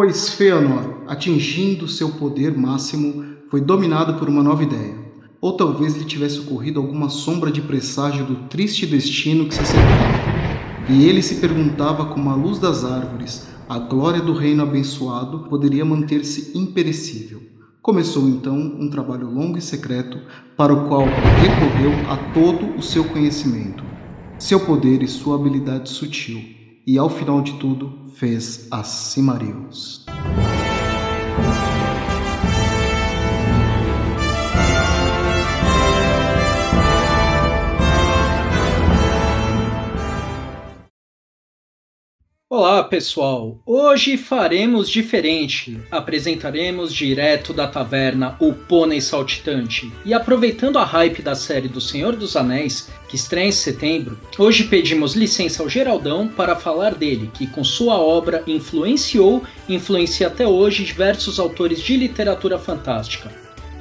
Pois Feanor, atingindo seu poder máximo, foi dominado por uma nova ideia. Ou talvez lhe tivesse ocorrido alguma sombra de presságio do triste destino que se acercava. E ele se perguntava como a luz das árvores, a glória do reino abençoado poderia manter-se imperecível. Começou então um trabalho longo e secreto para o qual recorreu a todo o seu conhecimento, seu poder e sua habilidade sutil, e ao final de tudo fez as Cimarios. Olá pessoal, hoje faremos diferente. Apresentaremos direto da taverna o Pônei Saltitante. E aproveitando a hype da série do Senhor dos Anéis, que estreia em setembro, hoje pedimos licença ao Geraldão para falar dele, que com sua obra influenciou e influencia até hoje diversos autores de literatura fantástica.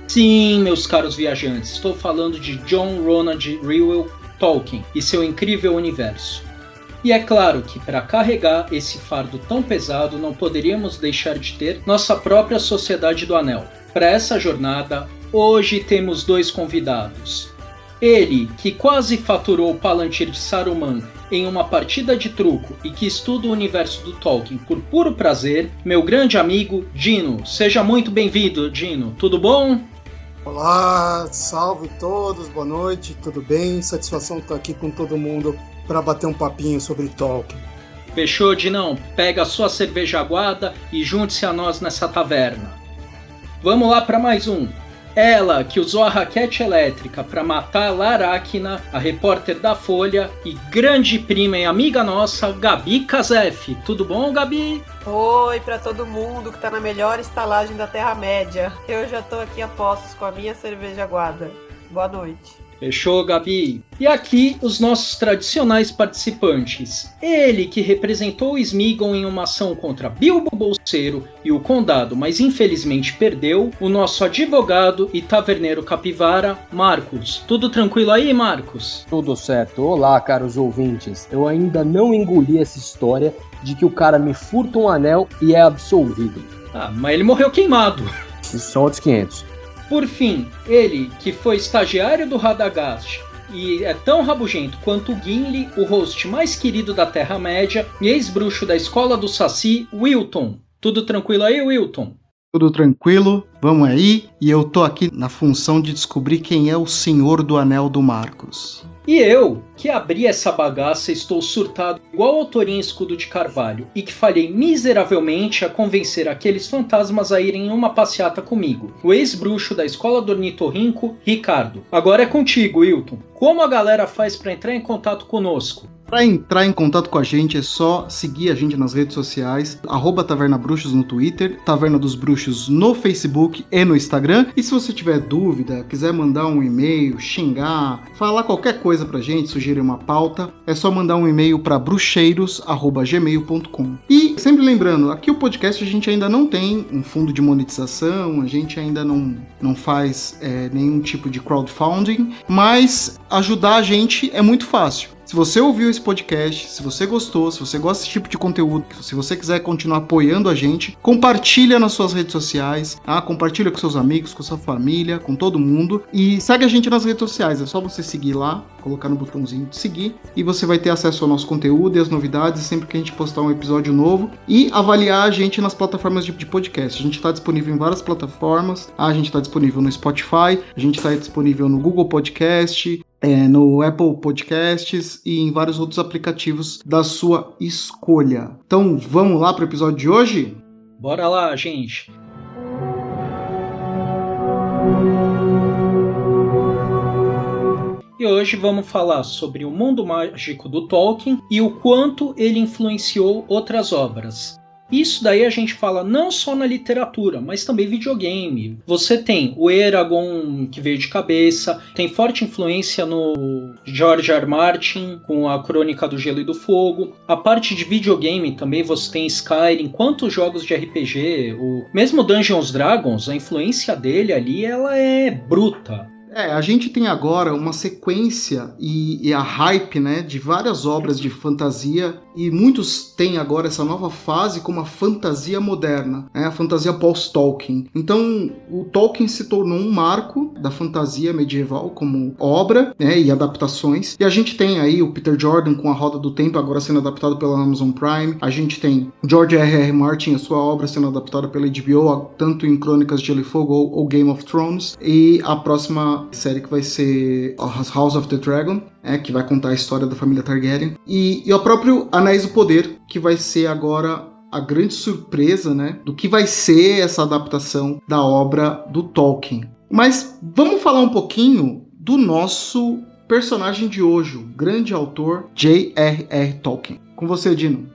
Sim, meus caros viajantes, estou falando de John Ronald Reuel Tolkien e seu incrível universo. E é claro que para carregar esse fardo tão pesado não poderíamos deixar de ter nossa própria Sociedade do Anel. Para essa jornada, hoje temos dois convidados. Ele, que quase faturou o Palantir de Saruman em uma partida de truco e que estuda o universo do Tolkien por puro prazer, meu grande amigo Dino. Seja muito bem-vindo, Dino. Tudo bom? Olá, salve todos, boa noite, tudo bem? Satisfação estar aqui com todo mundo para bater um papinho sobre Tolkien. Fechou, Dinão? Pega a sua cerveja aguada e junte-se a nós nessa taverna. Vamos lá para mais um. Ela que usou a raquete elétrica para matar a Laracna, a repórter da Folha e grande prima e amiga nossa, Gabi Kazef. Tudo bom, Gabi? Oi para todo mundo que tá na melhor estalagem da Terra-média. Eu já tô aqui a postos com a minha cerveja aguada. Boa noite. Fechou, Gabi? E aqui os nossos tradicionais participantes. Ele que representou o Smeagol em uma ação contra Bilbo Bolseiro e o Condado, mas infelizmente perdeu. O nosso advogado e taverneiro capivara, Marcos. Tudo tranquilo aí, Marcos? Tudo certo. Olá, caros ouvintes. Eu ainda não engoli essa história de que o cara me furta um anel e é absolvido. Ah, mas ele morreu queimado. Isso são outros 500. Por fim, ele, que foi estagiário do Radagast e é tão rabugento quanto Gimli, o host mais querido da Terra-média e ex-bruxo da escola do Saci, Wilton. Tudo tranquilo aí, Wilton? Tudo tranquilo, vamos aí, e eu tô aqui na função de descobrir quem é o Senhor do Anel do Marcos. E eu, que abri essa bagaça, estou surtado igual ao Torinho Escudo de Carvalho e que falhei miseravelmente a convencer aqueles fantasmas a irem em uma passeata comigo. O ex-bruxo da escola do Ornitorrinco, Ricardo. Agora é contigo, Wilton. Como a galera faz para entrar em contato conosco? Para entrar em contato com a gente é só seguir a gente nas redes sociais, arroba Taverna Bruxos no Twitter, Taverna dos Bruxos no Facebook e no Instagram. E se você tiver dúvida, quiser mandar um e-mail, xingar, falar qualquer coisa pra gente, sugerir uma pauta, é só mandar um e-mail para bruxeiros@gmail.com. E sempre lembrando, aqui o podcast a gente ainda não tem um fundo de monetização, a gente ainda não, não faz é, nenhum tipo de crowdfunding, mas ajudar a gente é muito fácil. Se você ouviu esse podcast, se você gostou, se você gosta desse tipo de conteúdo, se você quiser continuar apoiando a gente, compartilha nas suas redes sociais, tá? compartilha com seus amigos, com sua família, com todo mundo e segue a gente nas redes sociais. É só você seguir lá, colocar no botãozinho de seguir e você vai ter acesso ao nosso conteúdo e as novidades sempre que a gente postar um episódio novo e avaliar a gente nas plataformas de, de podcast. A gente está disponível em várias plataformas. A gente está disponível no Spotify, a gente está disponível no Google Podcast, é, no Apple Podcasts e em vários outros aplicativos da sua escolha. Então vamos lá para o episódio de hoje? Bora lá, gente! E hoje vamos falar sobre o mundo mágico do Tolkien e o quanto ele influenciou outras obras. Isso daí a gente fala não só na literatura, mas também videogame. Você tem o Eragon que veio de cabeça, tem forte influência no George R. Martin com a Crônica do Gelo e do Fogo. A parte de videogame também você tem Skyrim, quantos jogos de RPG, o mesmo Dungeons Dragons, a influência dele ali ela é bruta. É, a gente tem agora uma sequência e, e, a hype, né, de várias obras de fantasia e muitos têm agora essa nova fase como a fantasia moderna, né? a fantasia pós-Tolkien. Então, o Tolkien se tornou um marco da fantasia medieval como obra né? e adaptações. E a gente tem aí o Peter Jordan com A Roda do Tempo, agora sendo adaptado pela Amazon Prime. A gente tem George R. R. Martin, a sua obra sendo adaptada pela HBO, tanto em Crônicas de Gelo e Fogo ou Game of Thrones. E a próxima série que vai ser House of the Dragon, é, que vai contar a história da família Targaryen. E, e o próprio Anéis do Poder, que vai ser agora a grande surpresa né, do que vai ser essa adaptação da obra do Tolkien. Mas vamos falar um pouquinho do nosso personagem de hoje, o grande autor J.R.R. Tolkien. Com você, Dino.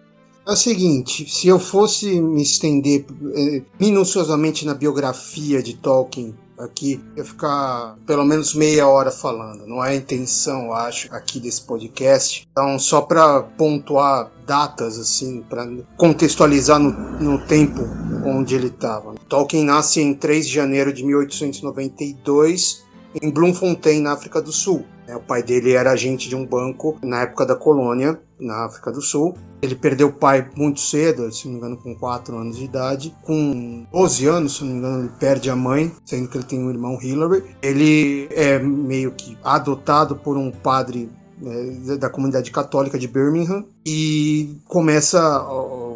É o seguinte, se eu fosse me estender eh, minuciosamente na biografia de Tolkien aqui, ia ficar pelo menos meia hora falando. Não é a intenção, acho, aqui desse podcast. Então, só para pontuar datas, assim, para contextualizar no, no tempo onde ele estava. Tolkien nasce em 3 de janeiro de 1892 em Bloemfontein, na África do Sul. O pai dele era agente de um banco na época da colônia, na África do Sul. Ele perdeu o pai muito cedo, se não me engano, com 4 anos de idade. Com 12 anos, se não me engano, ele perde a mãe, sendo que ele tem um irmão Hillary. Ele é meio que adotado por um padre é, da comunidade católica de Birmingham e começa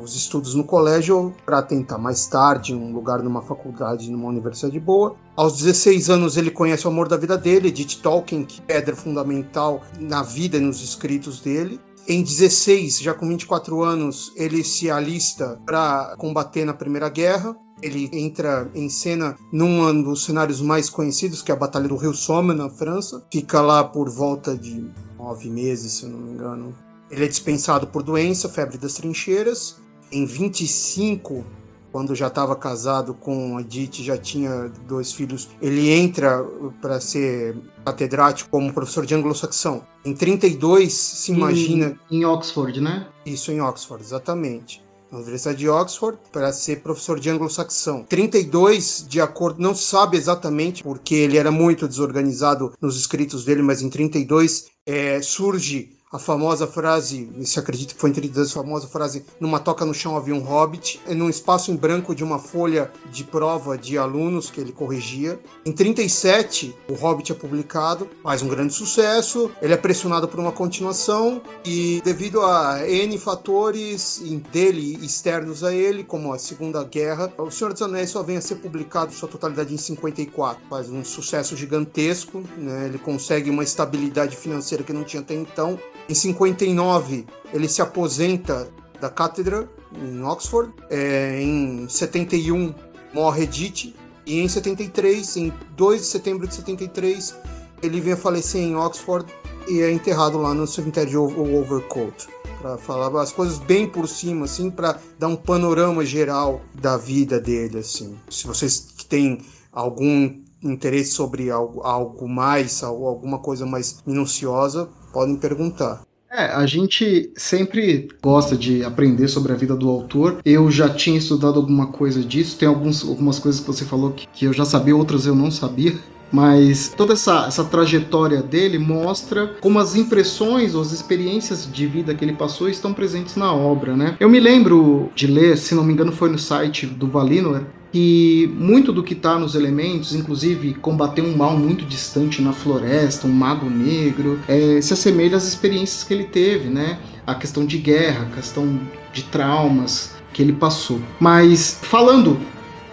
os estudos no colégio para tentar mais tarde um lugar numa faculdade, numa universidade boa. Aos 16 anos ele conhece o amor da vida dele, Edith Tolkien, que é pedra fundamental na vida e nos escritos dele. Em 16, já com 24 anos, ele se alista para combater na Primeira Guerra. Ele entra em cena num dos cenários mais conhecidos, que é a Batalha do Rio Somme, na França. Fica lá por volta de nove meses, se eu não me engano. Ele é dispensado por doença, febre das trincheiras. Em 25, quando já estava casado com a Edith, já tinha dois filhos, ele entra para ser catedrático como professor de anglo-saxão. Em 32, se imagina. Em, em Oxford, né? Isso, em Oxford, exatamente na Universidade de Oxford para ser professor de anglo-saxão. 32, de acordo, não sabe exatamente porque ele era muito desorganizado nos escritos dele, mas em 32 é, surge a famosa frase, se acredita que foi entre a famosa frase, numa toca no chão havia um hobbit, num espaço em branco de uma folha de prova de alunos que ele corrigia. Em 37, o Hobbit é publicado, faz um grande sucesso, ele é pressionado por uma continuação e devido a N fatores dele externos a ele, como a Segunda Guerra, O Senhor dos Anéis só vem a ser publicado sua totalidade em 54. Faz um sucesso gigantesco, né? ele consegue uma estabilidade financeira que não tinha até então em 59, ele se aposenta da cátedra em Oxford. É, em 71, morre Edith. E em 73, em 2 de setembro de 73, ele vem a falecer em Oxford e é enterrado lá no cemitério de Overcoat. Para falar as coisas bem por cima, assim, para dar um panorama geral da vida dele, assim. Se vocês têm algum interesse sobre algo, algo mais, alguma coisa mais minuciosa, podem perguntar. É, a gente sempre gosta de aprender sobre a vida do autor. Eu já tinha estudado alguma coisa disso, tem alguns, algumas coisas que você falou que, que eu já sabia, outras eu não sabia. Mas toda essa, essa trajetória dele mostra como as impressões ou as experiências de vida que ele passou estão presentes na obra, né? Eu me lembro de ler, se não me engano foi no site do Valinor, que muito do que está nos elementos, inclusive combater um mal muito distante na floresta, um mago negro, é, se assemelha às experiências que ele teve, né? A questão de guerra, a questão de traumas que ele passou. Mas falando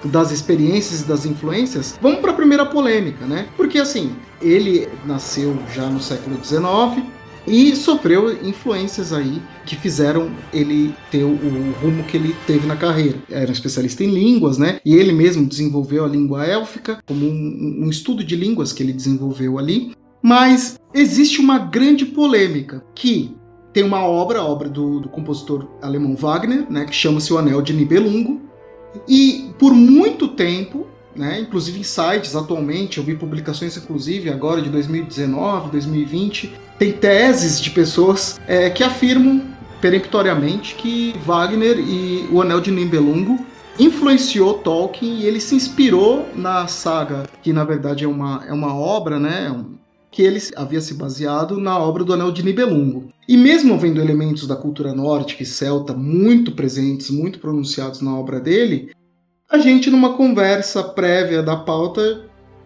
das experiências e das influências, vamos para a primeira polêmica, né? Porque assim, ele nasceu já no século XIX, e sofreu influências aí que fizeram ele ter o, rumo que ele teve na carreira. Era um especialista em línguas, né? E ele mesmo desenvolveu a língua élfica como um, um estudo de línguas que ele desenvolveu ali. Mas existe uma grande polêmica que tem uma obra, a obra do, do compositor alemão Wagner, né, que chama-se O Anel de Nibelungo, e por muito tempo né? Inclusive em sites atualmente, eu vi publicações inclusive agora de 2019, 2020, tem teses de pessoas é, que afirmam peremptoriamente que Wagner e o Anel de Nibelungo influenciou Tolkien e ele se inspirou na saga, que na verdade é uma, é uma obra, né? que ele havia se baseado na obra do Anel de Nibelungo. E mesmo havendo elementos da cultura nórdica e celta muito presentes, muito pronunciados na obra dele, a gente numa conversa prévia da pauta,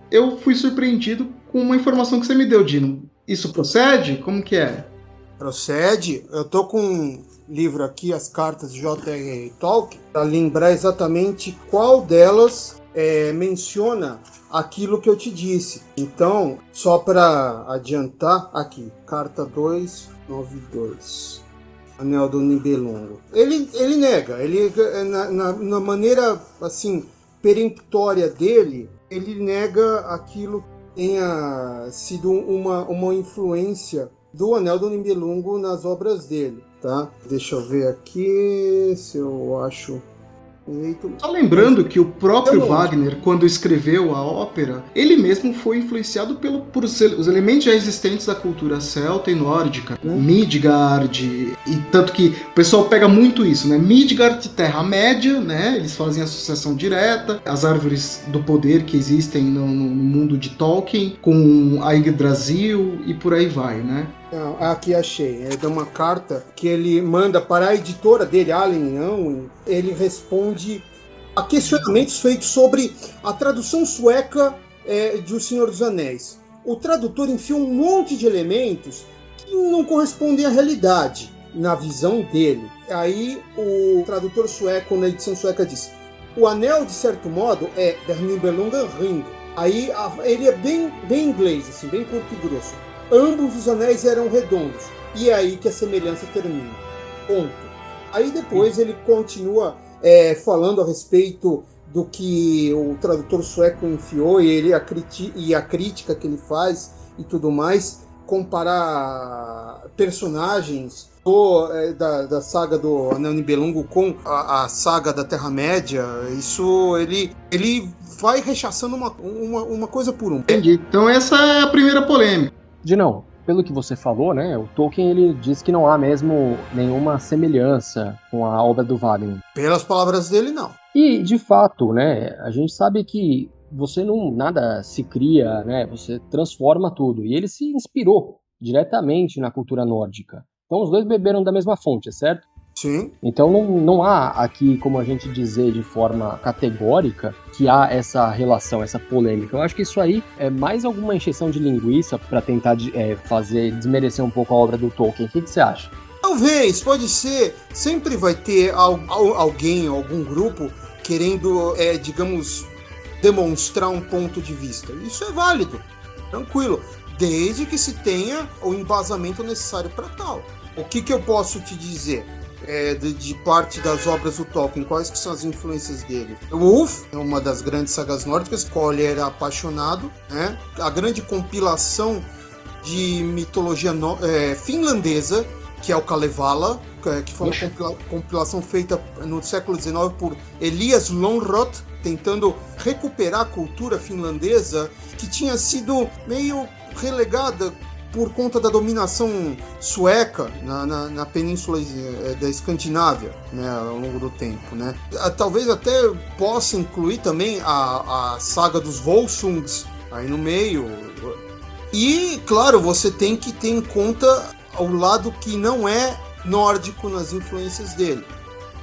eu fui surpreendido com uma informação que você me deu, Dino. Isso procede? Como que é? Procede. Eu tô com um livro aqui, as cartas de J.R.R. Tolkien, para lembrar exatamente qual delas é, menciona aquilo que eu te disse. Então, só para adiantar, aqui, carta 292. Anel do Nibelungo. Ele, ele nega, ele na, na, na maneira assim peremptória dele, ele nega aquilo tenha sido uma, uma influência do Anel do Nibelungo nas obras dele, tá? Deixa eu ver aqui se eu acho só lembrando que o próprio Wagner, quando escreveu a ópera, ele mesmo foi influenciado pelo, por os, elementos já existentes da cultura celta e nórdica. Hum. Midgard, e tanto que o pessoal pega muito isso, né? Midgard, Terra-média, né? Eles fazem associação direta, as árvores do poder que existem no, no mundo de Tolkien, com a Yggdrasil e por aí vai, né? Não, aqui achei. É de uma carta que ele manda para a editora dele, Allen Unwin. Ele responde a questionamentos feitos sobre a tradução sueca é, de O Senhor dos Anéis. O tradutor enfiou um monte de elementos que não correspondem à realidade, na visão dele. Aí o tradutor sueco, na edição sueca, diz: O anel, de certo modo, é Der Nibelungen Ring. Aí ele é bem, bem inglês, assim, bem curto e grosso ambos os anéis eram redondos. E é aí que a semelhança termina. Ponto. Aí depois ele continua é, falando a respeito do que o tradutor sueco enfiou e, ele, a, e a crítica que ele faz e tudo mais, comparar personagens do, é, da, da, saga do Anel Nibelungo com a, a saga da Terra-média, isso ele, ele vai rechaçando uma, uma, uma coisa por um. Entendi. Então essa é a primeira polêmica de não. Pelo que você falou, né, o Tolkien ele diz que não há mesmo nenhuma semelhança com a obra do Wagner. Pelas palavras dele, não. E de fato, né, a gente sabe que você não nada se cria, né, você transforma tudo. E ele se inspirou diretamente na cultura nórdica. Então os dois beberam da mesma fonte, certo? Sim. Então não, não há aqui como a gente dizer de forma categórica que há essa relação, essa polêmica. Eu acho que isso aí é mais alguma encheção de linguiça para tentar é, fazer desmerecer um pouco a obra do Tolkien. O que, que você acha? Talvez, pode ser. Sempre vai ter alguém, algum grupo querendo, é, digamos, demonstrar um ponto de vista. Isso é válido, tranquilo, desde que se tenha o embasamento necessário para tal. O que, que eu posso te dizer? É, de, de, parte das obras do Tolkien, quais que são as influências dele? O Wolf é uma das grandes sagas nórdicas, qual ele era apaixonado, né? A grande compilação de mitologia no, é, finlandesa, que é o Kalevala, que foi uma compila compilação feita no século XIX por Elias Lonroth, tentando recuperar a cultura finlandesa que tinha sido meio relegada por conta da dominação sueca na, na, na península eh, da Escandinávia né, ao longo do tempo. Né? Ah, talvez até possa incluir também a, a saga dos Volsungs aí no meio. E, claro, você tem que ter em conta o lado que não é nórdico nas influências dele.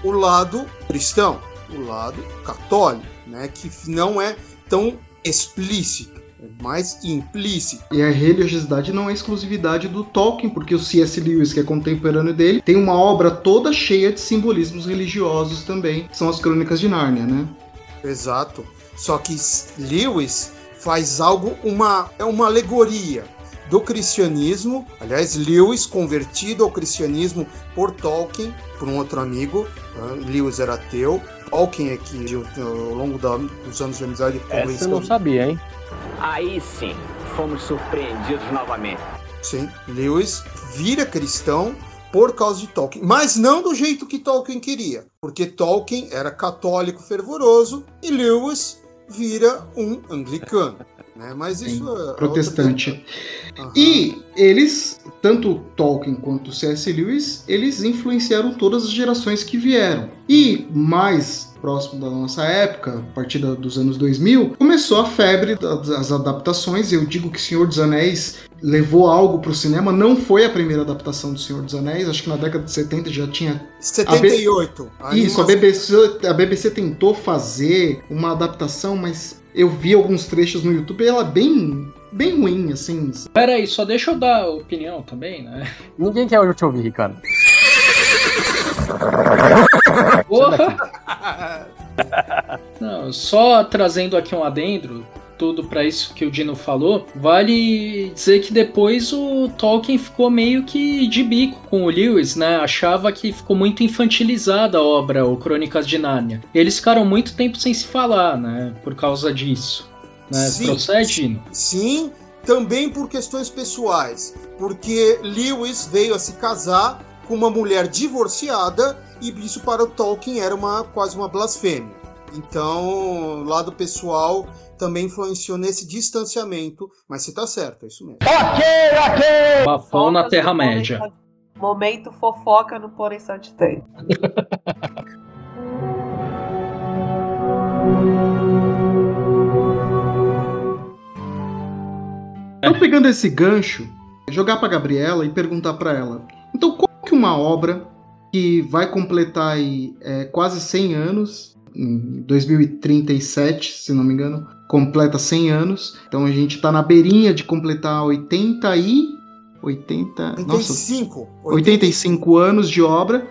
O lado cristão, o lado católico, né, que não é tão explícito mais implícito. E a religiosidade não é exclusividade do Tolkien, porque o C.S. Lewis, que é contemporâneo dele, tem uma obra toda cheia de simbolismos religiosos também, que são as Crônicas de Nárnia, né? Exato. Só que Lewis faz algo, uma, é uma alegoria do cristianismo. Aliás, Lewis convertido ao cristianismo por Tolkien, por um outro amigo. Né? Lewis era ateu. Tolkien é que, ao longo da, dos anos de amizade, Essa eu não sabia, hein? Aí sim, fomos surpreendidos novamente. Sim, Lewis vira cristão por causa de Tolkien, mas não do jeito que Tolkien queria, porque Tolkien era católico fervoroso e Lewis vira um anglicano. Né? Mas isso é protestante. Uhum. E eles, tanto Tolkien quanto C.S. Lewis, eles influenciaram todas as gerações que vieram. E mais próximo da nossa época, a partir dos anos 2000, começou a febre das adaptações. Eu digo que Senhor dos Anéis levou algo para o cinema, não foi a primeira adaptação do Senhor dos Anéis, acho que na década de 70 já tinha. 78. A B... Isso, a BBC, a BBC tentou fazer uma adaptação, mas eu vi alguns trechos no YouTube e ela é bem bem ruim, assim. Pera aí, só deixa eu dar opinião também, né? Ninguém quer te ouvir, Ricardo. Porra! Não, só trazendo aqui um adendo, tudo para isso que o Dino falou, vale dizer que depois o Tolkien ficou meio que de bico com o Lewis, né? Achava que ficou muito infantilizada a obra, o Crônicas de Nárnia. Eles ficaram muito tempo sem se falar, né? Por causa disso. Né? Sim, Procede, Dino? Sim, também por questões pessoais. Porque Lewis veio a se casar com uma mulher divorciada e isso para o Tolkien era uma, quase uma blasfêmia. Então, lado pessoal também influenciou nesse distanciamento, mas você tá certo, é isso mesmo. Ok, ok! Bafão na Terra-média. Momento fofoca no Porém Saltitante. Tô pegando esse gancho, jogar pra Gabriela e perguntar para ela. Então, qual que uma obra que vai completar aí, é, quase 100 anos, em 2037, se não me engano, completa 100 anos. Então a gente está na beirinha de completar 80 e 80, 85, nossa, 85 anos de obra.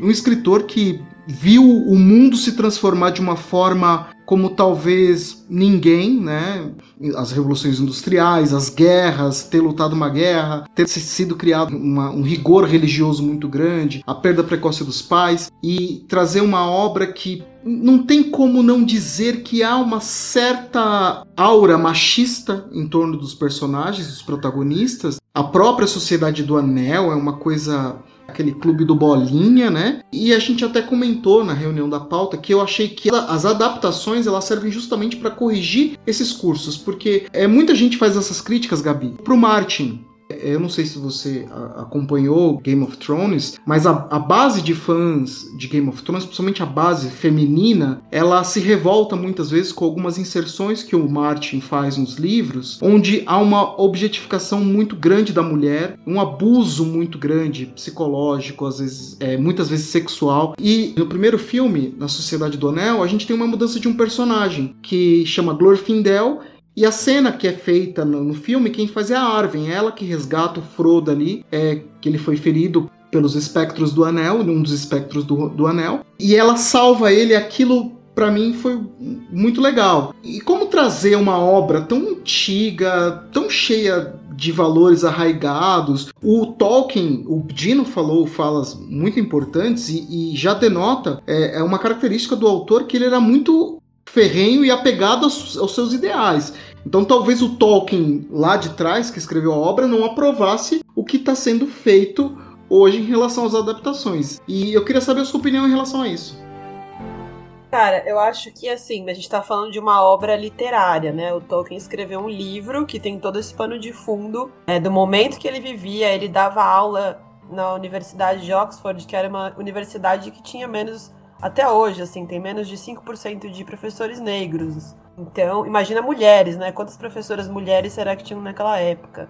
Um escritor que viu o mundo se transformar de uma forma como talvez ninguém, né? As revoluções industriais, as guerras, ter lutado uma guerra, ter sido criado uma, um rigor religioso muito grande, a perda precoce dos pais e trazer uma obra que não tem como não dizer que há uma certa aura machista em torno dos personagens, dos protagonistas. A própria Sociedade do Anel é uma coisa aquele clube do Bolinha, né? E a gente até comentou na reunião da pauta que eu achei que as adaptações elas servem justamente para corrigir esses cursos, porque é muita gente faz essas críticas, Gabi, pro Martin, eu não sei se você acompanhou Game of Thrones, mas a, a, base de fãs de Game of Thrones, principalmente a base feminina, ela se revolta muitas vezes com algumas inserções que o Martin faz nos livros, onde há uma objetificação muito grande da mulher, um abuso muito grande psicológico, às vezes, é, muitas vezes sexual. E no primeiro filme, na Sociedade do Anel, a gente tem uma mudança de um personagem que chama Glorfindel e a cena que é feita no, no filme, quem faz é a Arwen, ela que resgata o Frodo ali, é, que ele foi ferido pelos espectros do anel, um dos espectros do, do anel, e ela salva ele, aquilo para mim foi muito legal. E como trazer uma obra tão antiga, tão cheia de valores arraigados. O Tolkien, o Dino falou falas muito importantes e, e já denota é, é, uma característica do autor que ele era muito ferrenho e apegado aos, aos seus ideais. Então talvez o Tolkien lá de trás, que escreveu a obra, não aprovasse o que está sendo feito hoje em relação às adaptações. E eu queria saber a sua opinião em relação a isso. Cara, eu acho que assim, a gente está falando de uma obra literária, né? O Tolkien escreveu um livro que tem todo esse pano de fundo. Né? Do momento que ele vivia, ele dava aula na Universidade de Oxford, que era uma universidade que tinha menos até hoje, assim, tem menos de 5% de professores negros. Então, imagina mulheres, né? Quantas professoras mulheres será que tinham naquela época?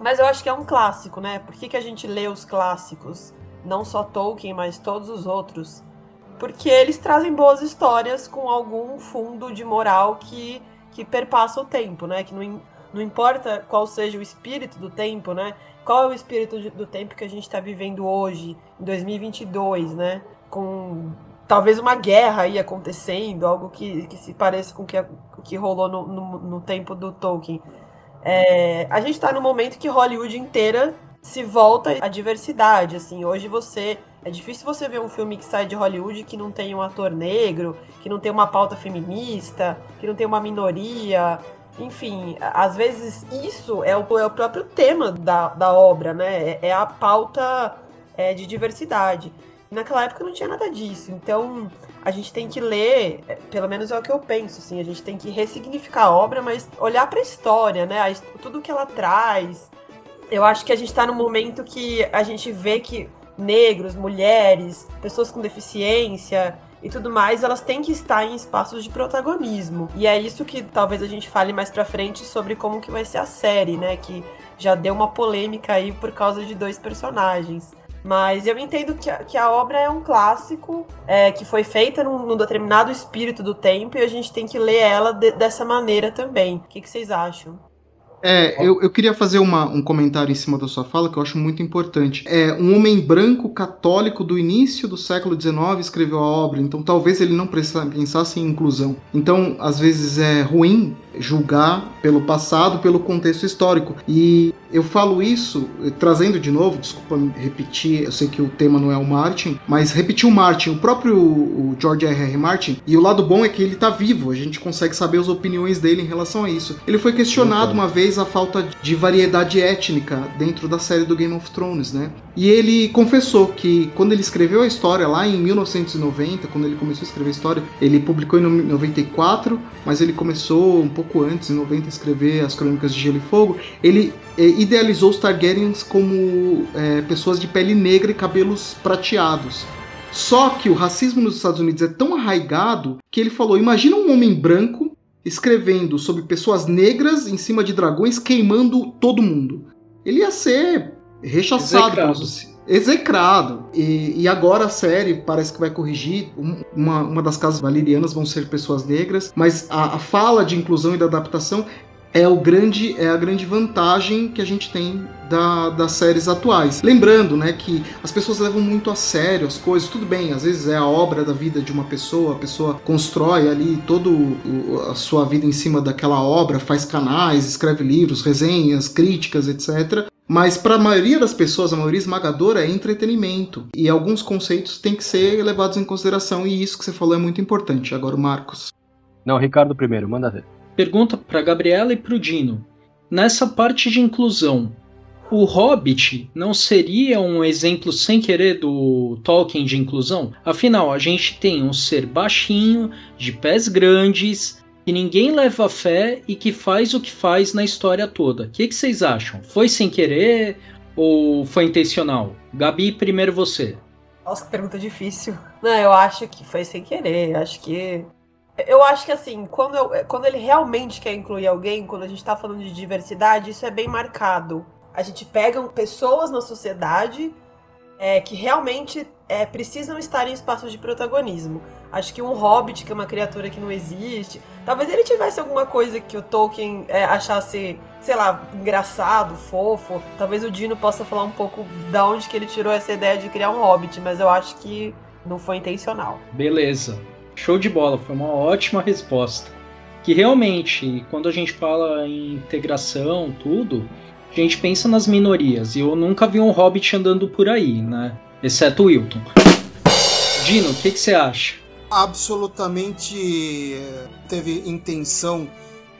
Mas eu acho que é um clássico, né? Por que, que a gente lê os clássicos? Não só Tolkien, mas todos os outros. Porque eles trazem boas histórias com algum fundo de moral que, que perpassa o tempo, né? Que não, não importa qual seja o espírito do tempo, né? Qual é o espírito do tempo que a gente está vivendo hoje, em 2022, né? com talvez uma guerra aí acontecendo, algo que, que se pareça com o que, que rolou no, no, no tempo do Tolkien. É, a gente está no momento que Hollywood inteira se volta à diversidade. Assim, hoje você é difícil você ver um filme que sai de Hollywood que não tem um ator negro, que não tem uma pauta feminista, que não tem uma minoria. Enfim, às vezes isso é o, é o próprio tema da, da obra, né? É, é a pauta é, de diversidade. Naquela época não tinha nada disso. Então, a gente tem que ler, é, pelo menos é o que eu penso, assim, a gente tem que ressignificar a obra, mas olhar para a história, né? Tudo que ela traz. Eu acho que a gente está num momento que a gente vê que negros, mulheres, pessoas com deficiência e tudo mais, elas têm que estar em espaços de protagonismo. E é isso que talvez a gente fale mais pra frente sobre como que vai ser a série, né? Que já deu uma polêmica aí por causa de dois personagens. Mas eu entendo que a, que a obra é um clássico, é, que foi feita num, num, determinado espírito do tempo e a gente tem que ler ela de, dessa maneira também. O que, que vocês acham? É, eu, eu queria fazer uma, um comentário em cima da sua fala que eu acho muito importante. É, um homem branco católico do início do século XIX escreveu a obra, então talvez ele não pensasse em inclusão. Então, às vezes é ruim julgar pelo passado, pelo contexto histórico. E eu falo isso trazendo de novo, desculpa repetir, eu sei que o tema não é o Martin, mas repetir o Martin, o próprio o George R. R. Martin, e o lado bom é que ele está vivo, a gente consegue saber as opiniões dele em relação a isso. Ele foi questionado uma vez a falta de variedade étnica dentro da série do Game of Thrones, né? E ele confessou que quando ele escreveu a história lá em 1990, quando ele começou a escrever a história, ele publicou em 94, mas ele começou um pouco antes, em 90, a escrever as Crônicas de Gelo e Fogo. Ele é, idealizou os Targaryens como é, pessoas de pele negra e cabelos prateados. Só que o racismo nos Estados Unidos é tão arraigado que ele falou: imagina um homem branco escrevendo sobre pessoas negras em cima de dragões queimando todo mundo. Ele ia ser rechaçado pelos, execrado. E, e, agora a série parece que vai corrigir. Uma, uma das casas valerianas vão ser pessoas negras, mas a, a fala de inclusão e da adaptação é o grande é a grande vantagem que a gente tem da, das séries atuais. Lembrando, né, que as pessoas levam muito a sério as coisas. Tudo bem, às vezes é a obra da vida de uma pessoa, a pessoa constrói ali toda a sua vida em cima daquela obra, faz canais, escreve livros, resenhas, críticas, etc. Mas para a maioria das pessoas, a maioria esmagadora é entretenimento. E alguns conceitos têm que ser levados em consideração, e isso que você falou é muito importante. Agora, o Marcos. Não, Ricardo primeiro, manda ver. Pergunta para Gabriela e para o Dino. Nessa parte de inclusão, o Hobbit não seria um exemplo sem querer do Tolkien de inclusão? Afinal, a gente tem um ser baixinho, de pés grandes, que ninguém leva fé e que faz o que faz na história toda. O que, que vocês acham? Foi sem querer ou foi intencional? Gabi, primeiro você. Nossa, que pergunta difícil. Não, eu acho que foi sem querer. Acho que eu acho que assim, quando, eu, quando ele realmente quer incluir alguém, quando a gente tá falando de diversidade, isso é bem marcado. A gente pega pessoas na sociedade é, que realmente é, precisam estar em espaços de protagonismo. Acho que um hobbit, que é uma criatura que não existe, talvez ele tivesse alguma coisa que o Tolkien é, achasse, sei lá, engraçado, fofo. Talvez o Dino possa falar um pouco da onde que ele tirou essa ideia de criar um hobbit, mas eu acho que não foi intencional. Beleza. Show de bola, foi uma ótima resposta. Que realmente, quando a gente fala em integração, tudo, a gente pensa nas minorias. E eu nunca vi um hobbit andando por aí, né? Exceto o Wilton. Dino, o que, que você acha? Absolutamente eh, teve intenção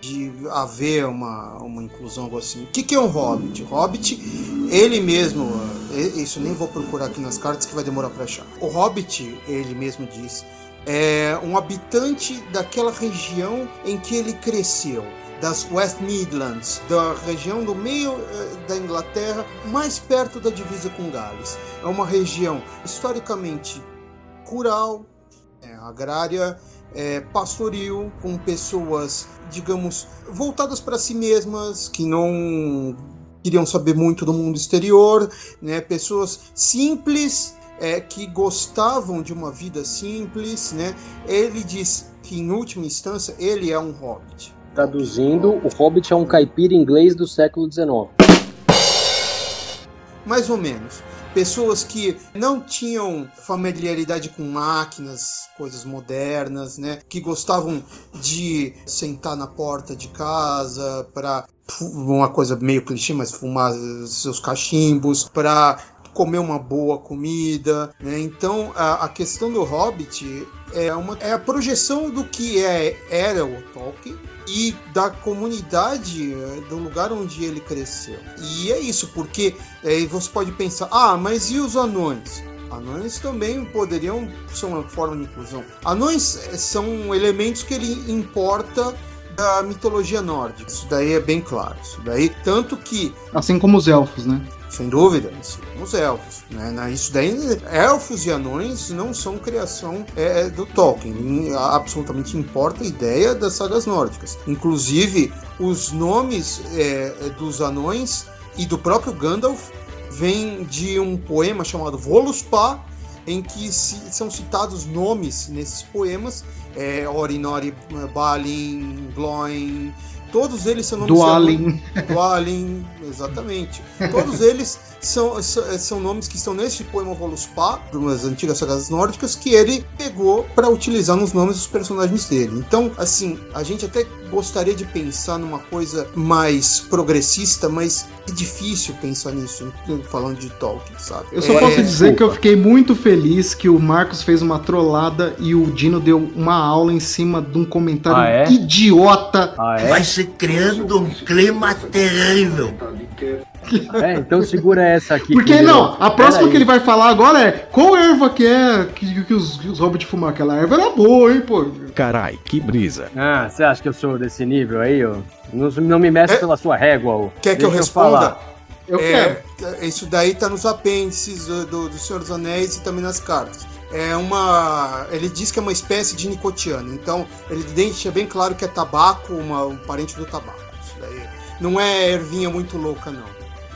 de haver uma, uma inclusão assim. O que, que é um hobbit? Hobbit, ele mesmo, eh, isso nem vou procurar aqui nas cartas que vai demorar para achar. O hobbit, ele mesmo diz é um habitante daquela região em que ele cresceu, das West Midlands, da região do meio eh, da Inglaterra, mais perto da divisa com Gales. É uma região historicamente rural, é, agrária, é, pastoril, com pessoas, digamos, voltadas para si mesmas, que não queriam saber muito do mundo exterior, né? pessoas simples é, que gostavam de uma vida simples, né? Ele diz que em última instância ele é um hobbit. Traduzindo, o hobbit é um caipira inglês do século XIX. Mais ou menos. Pessoas que não tinham familiaridade com máquinas, coisas modernas, né? Que gostavam de sentar na porta de casa para uma coisa meio clichê, mas fumar seus cachimbos, para comer uma boa comida. Né? Então a, a, questão do Hobbit é, uma, é a projeção do que é, era o Tolkien e da comunidade é, do lugar onde ele cresceu. E é isso, porque é, você pode pensar, ah, mas e os anões? Anões também poderiam ser uma forma de inclusão. Anões eh, são elementos que ele importa da mitologia nórdica. Isso daí é bem claro. Isso daí, tanto que. Assim como os elfos, né? Sem dúvida, os elfos. Né? Isso daí, elfos e anões não são criação é, do Tolkien. Absolutamente importa a ideia das sagas nórdicas. Inclusive, os nomes é, dos anões e do próprio Gandalf vêm de um poema chamado Voluspa, em que se, são citados nomes nesses poemas, é, Orinori, Balin, Gloin, todos eles são nomes... Dualin. Dualin, exatamente. Todos eles são, são nomes que estão nesse poema Voluspa, das antigas sagas nórdicas, que ele pegou para utilizar nos nomes dos personagens dele. Então, assim, a gente até gostaria de pensar numa coisa mais progressista, mas é difícil pensar nisso, falando de Tolkien, sabe? Eu só é, posso dizer que eu fiquei muito feliz que o Marcos fez uma trollada e o Dino deu uma aula em cima de um comentário Ah, é? idiota. Ah, é? Vai se criando um clima terrível. É, então segura essa aqui. Porque primeiro. não, a próxima Pera que aí. ele vai falar agora é qual erva que é que, que os, que os hobbits fumam? Aquela erva era boa, hein, pô. Carai, que brisa. Ah, você acha que eu sou desse nível aí, ó? Não, não me mexe É. pela sua régua, ó. Quer que eu Deixa responda? falar. Eu É, quero. isso daí tá nos apêndices do, do, do Senhor dos Anéis e também nas cartas. É uma. Ele diz que é uma espécie de nicotiano. Então, ele deixa bem claro que é tabaco, uma, um parente do tabaco. Isso daí não é ervinha muito louca, não.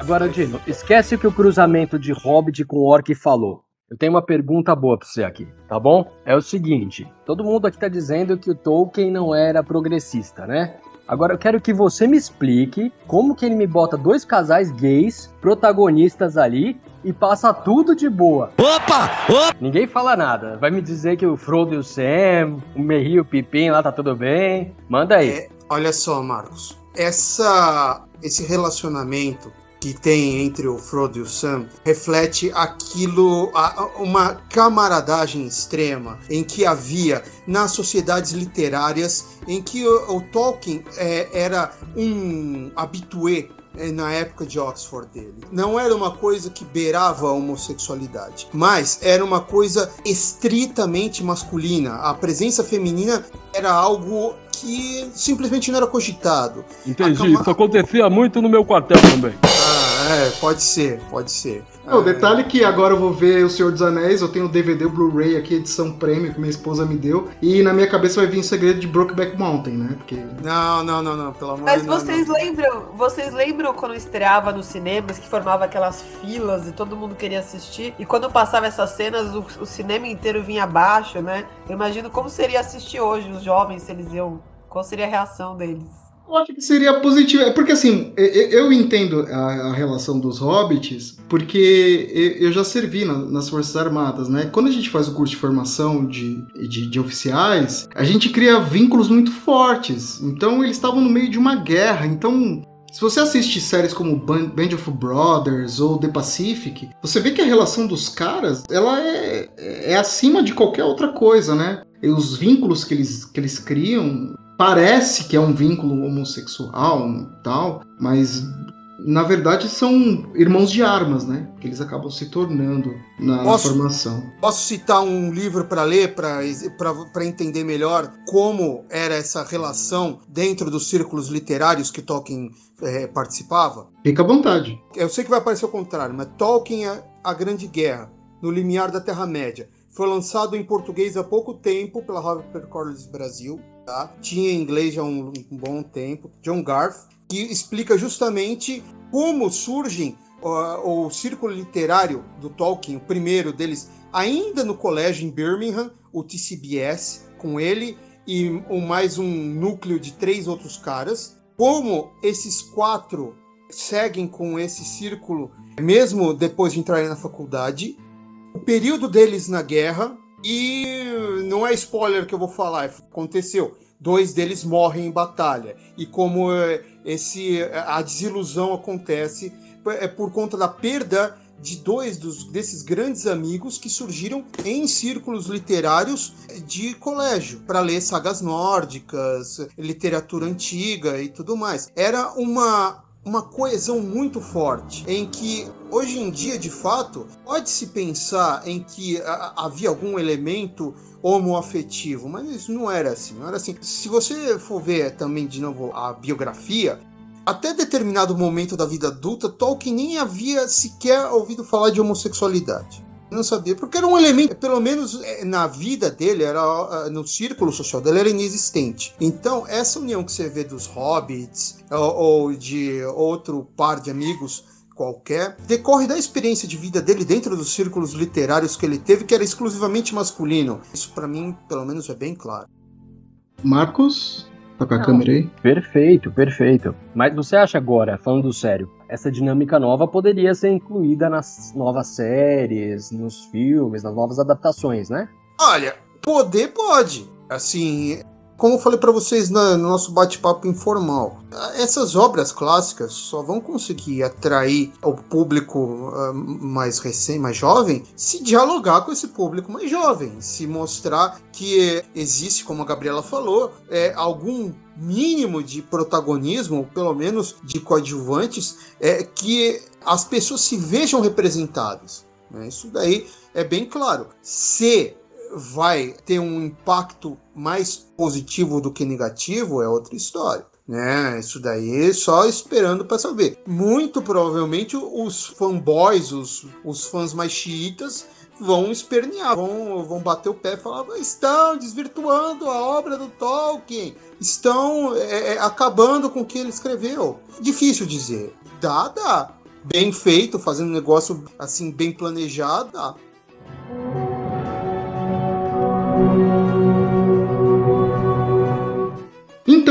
Agora, Dino, esquece o que o cruzamento de Hobbit com Orc falou. Eu tenho uma pergunta boa pra você aqui, tá bom? É o seguinte: todo mundo aqui tá dizendo que o Tolkien não era progressista, né? Agora eu quero que você me explique como que ele me bota dois casais gays, protagonistas ali, e passa tudo de boa. Opa! Opa! Ninguém fala nada. Vai me dizer que o Frodo e o Sam, o Merry e o Pippin lá tá tudo bem. Manda aí. É, olha só, Marcos. Essa, esse relacionamento que tem entre o Frodo e o Sam reflete aquilo, uma camaradagem extrema em que havia nas sociedades literárias, em que o, o Tolkien é, era um habitué é, na época de Oxford dele. Não era uma coisa que beirava a homossexualidade, mas era uma coisa estritamente masculina. A presença feminina era algo que simplesmente não era cogitado. Entendi. Acama- Isso acontecia muito no meu quartel também. Ah, é, pode ser, pode ser. O detalhe é que agora eu vou ver O Senhor dos Anéis, eu tenho o DVD, o Blu-ray aqui, edição prêmio que minha esposa me deu, e na minha cabeça vai vir o segredo de Brokeback Mountain, né? Porque Não, não, não, não, pelo amor Mas de Deus. vocês lembram, vocês lembram quando estreava nos cinemas que formava aquelas filas e todo mundo queria assistir? E quando passava essas cenas, o, o cinema inteiro vinha abaixo, né? Eu imagino como seria assistir hoje os jovens, se eles iam. Qual seria a reação deles? eu acho que seria positivo. É porque assim, eu entendo a, relação dos hobbits, porque eu já servi na- nas Forças Armadas, né? Quando a gente faz o curso de formação de, de, de oficiais, a gente cria vínculos muito fortes. Então eles estavam no meio de uma guerra. Então Se você assiste séries como Band of Brothers ou The Pacific, você vê que a relação dos caras, ela é, é acima de qualquer outra coisa, né? E os vínculos que eles, que eles criam, parece que é um vínculo homossexual e tal, mas na verdade são irmãos de armas, né? Que eles acabam se tornando na Posso- formação. Posso citar um livro para ler, para entender melhor como era essa relação dentro dos círculos literários que Tolkien eh, participava? Fica à vontade. Eu sei que vai parecer o contrário, mas Tolkien, a, a Grande Guerra, no limiar da Terra-média, foi lançado em português há pouco tempo pela HarperCollins Brasil. Tá? Tinha em inglês há um, um bom tempo. John Garth, que explica justamente como surgem ó, o círculo literário do Tolkien, o primeiro deles, ainda no colégio em Birmingham, o TCBS, com ele e mais um núcleo de três outros caras. Como esses quatro seguem com esse círculo, mesmo depois de entrarem na faculdade, o período deles na guerra, e não é spoiler que eu vou falar, aconteceu. Dois deles morrem em batalha. E como eh, esse, a desilusão acontece é por conta da perda de dois dos, desses grandes amigos que surgiram em círculos literários de colégio para ler sagas nórdicas, literatura antiga e tudo mais. Era uma uma coesão muito forte, em que hoje em dia, de fato, pode-se pensar em que havia algum elemento homoafetivo, mas isso não era assim, não era assim. Se você for ver também de novo a biografia, até determinado momento da vida adulta, Tolkien nem havia sequer ouvido falar de homossexualidade. Não sabia, porque era um elemento, pelo menos é, na vida dele, era é, no círculo social dele, era inexistente. Então, essa união que você vê dos hobbits ou, ou de outro par de amigos qualquer, decorre da experiência de vida dele dentro dos círculos literários que ele teve, que era exclusivamente masculino. Isso para mim, pelo menos, é bem claro. Marcos, tá com a Não. câmera aí? Perfeito, perfeito. Mas você acha agora, falando sério, essa dinâmica nova poderia ser incluída nas novas séries, nos filmes, nas novas adaptações, né? Olha, poder pode. Assim, como eu falei para vocês no nosso bate-papo informal, essas obras clássicas só vão conseguir atrair o público uh, mais recém, mais jovem, se dialogar com esse público mais jovem, se mostrar que existe, como a Gabriela falou, é, algum mínimo de protagonismo, pelo menos de coadjuvantes, é, que as pessoas se vejam representadas. Né? Isso daí é bem claro. Se vai ter um impacto mais positivo do que negativo é outra história. Né, isso daí só esperando para saber. Muito provavelmente os fanboys, os, os fãs mais xiitas, vão espernear, vão, vão bater o pé e falar: estão desvirtuando a obra do Tolkien, estão é, é acabando com o que ele escreveu. Difícil dizer. Dá, dá. Bem feito, fazendo um negócio assim, bem planejado, dá.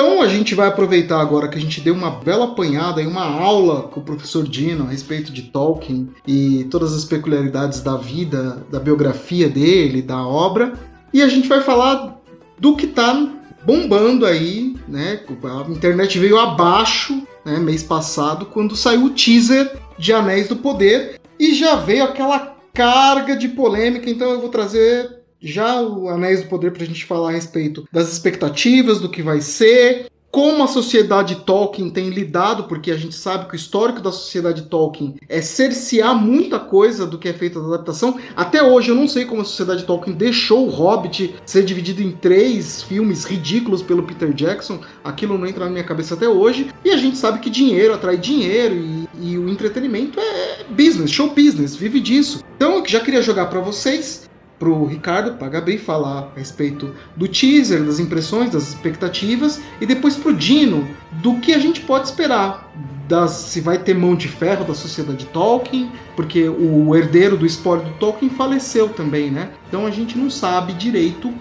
Então a gente vai aproveitar agora que a gente deu uma bela apanhada em uma aula com o professor Dino a respeito de Tolkien e todas as peculiaridades da vida, da biografia dele, da obra, e a gente vai falar do que tá bombando aí, né? A internet veio abaixo, né, mês passado, quando saiu o teaser de Anéis do Poder e já veio aquela carga de polêmica, então eu vou trazer já o Anéis do Poder para a gente falar a respeito das expectativas, do que vai ser, como a sociedade Tolkien tem lidado, porque a gente sabe que o histórico da sociedade Tolkien é cercear muita coisa do que é feito da adaptação. Até hoje eu não sei como a sociedade Tolkien deixou o Hobbit ser dividido em três filmes ridículos pelo Peter Jackson. Aquilo não entra na minha cabeça até hoje. E a gente sabe que dinheiro atrai dinheiro e, e o entretenimento é business, show business, vive disso. Então eu já queria jogar para vocês pro Ricardo, pra Gabi, falar a respeito do teaser, das impressões, das expectativas, e depois pro Dino, do que a gente pode esperar. Das, se vai ter mão de ferro da sociedade Tolkien, porque o herdeiro do espólio do Tolkien faleceu também, né? Então a gente não sabe direito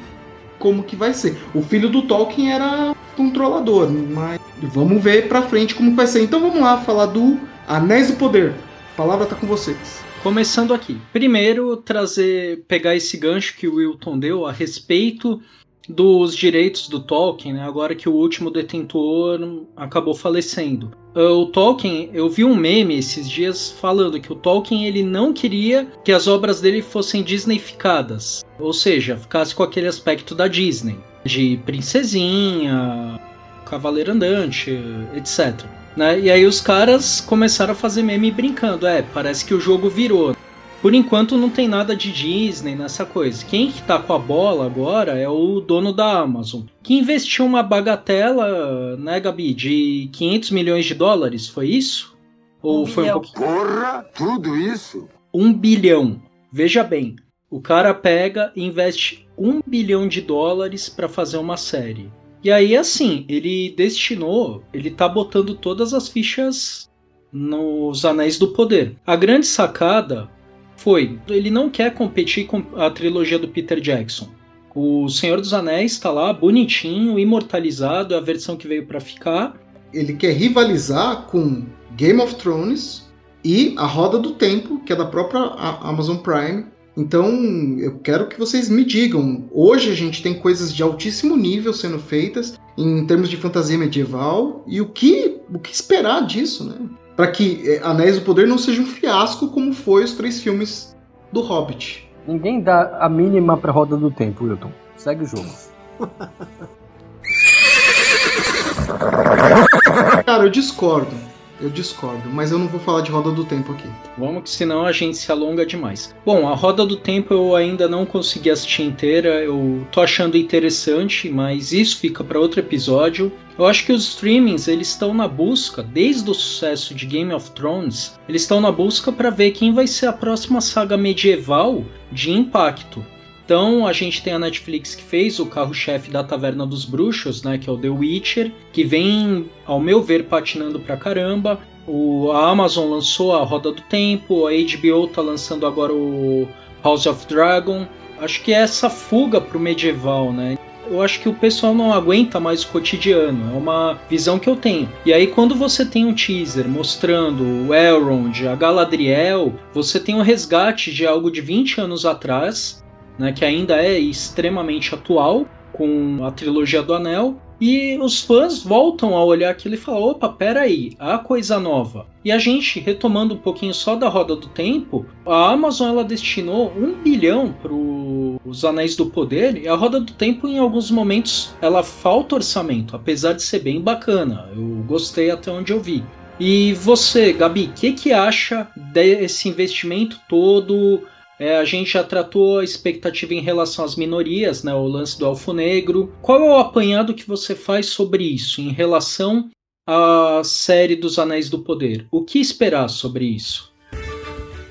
como que vai ser. O filho do Tolkien era controlador, mas vamos ver pra frente como vai ser. Então vamos lá falar do Anéis do Poder. A palavra tá com vocês. Começando aqui. Primeiro, trazer, pegar esse gancho que o Wilton deu a respeito dos direitos do Tolkien, né, agora que o último detentor acabou falecendo. Ah, o Tolkien, eu vi um meme esses dias falando que o Tolkien ele não queria que as obras dele fossem disneyficadas, ou seja, ficasse com aquele aspecto da Disney, de princesinha, cavaleiro andante, etc. Né? E aí os caras começaram a fazer meme brincando. É, parece que o jogo virou. Por enquanto não tem nada de Disney nessa coisa. Quem que tá com a bola agora é o dono da Amazon, que investiu uma bagatela, né, Gabi, de 500 milhões de dólares, foi isso? Ou um foi bilhão. um pouquinho? Porra, tudo isso? Um bilhão. Veja bem, o cara pega e investe um bilhão de dólares para fazer uma série. E aí, assim, ele destinou, ele tá botando todas as fichas nos Anéis do Poder. A grande sacada foi, ele não quer competir com a trilogia do Peter Jackson. O Senhor dos Anéis está lá, bonitinho, imortalizado, é a versão que veio para ficar. Ele quer rivalizar com Game of Thrones e A Roda do Tempo, que é da própria Amazon Prime, então, eu quero que vocês me digam. Hoje a gente tem coisas de altíssimo nível sendo feitas em termos de fantasia medieval e o que, o que esperar disso, né? Para que é, Anéis do Poder não seja um fiasco como foi os três filmes do Hobbit. Ninguém dá a mínima pra roda do tempo, Wilton. Segue o jogo. Cara, eu discordo. Eu discordo, mas eu não vou falar de Roda do Tempo aqui. Vamos que senão a gente se alonga demais. Bom, a Roda do Tempo eu ainda não consegui assistir inteira, eu tô achando interessante, mas isso fica para outro episódio. Eu acho que os streamings eles estão na busca, desde o sucesso de Game of Thrones, eles estão na busca para ver quem vai ser a próxima saga medieval de impacto. Então a gente tem a Netflix que fez o carro-chefe da Taverna dos Bruxos, né, que é o The Witcher, que vem, ao meu ver, patinando pra caramba. O, a Amazon lançou a Roda do Tempo, a HBO tá lançando agora o House of Dragon. Acho que é essa fuga pro medieval, né? eu acho que o pessoal não aguenta mais o cotidiano. É uma visão que eu tenho. E aí, quando você tem um teaser mostrando o Elrond, a Galadriel, você tem um resgate de algo de 20 anos atrás, né, que ainda é extremamente atual, com a trilogia do Anel. E os fãs voltam a olhar aquilo e falam: opa, peraí, há coisa nova. E a gente, retomando um pouquinho só da roda do tempo, a Amazon ela destinou um bilhão para os Anéis do Poder e a roda do tempo, em alguns momentos, ela falta orçamento, apesar de ser bem bacana. Eu gostei até onde eu vi. E você, Gabi, o que, que acha desse investimento todo? É, a gente já tratou a expectativa em relação às minorias, né, o lance do Alfo Negro. Qual é o apanhado que você faz sobre isso em relação à série dos Anéis do Poder? O que esperar sobre isso?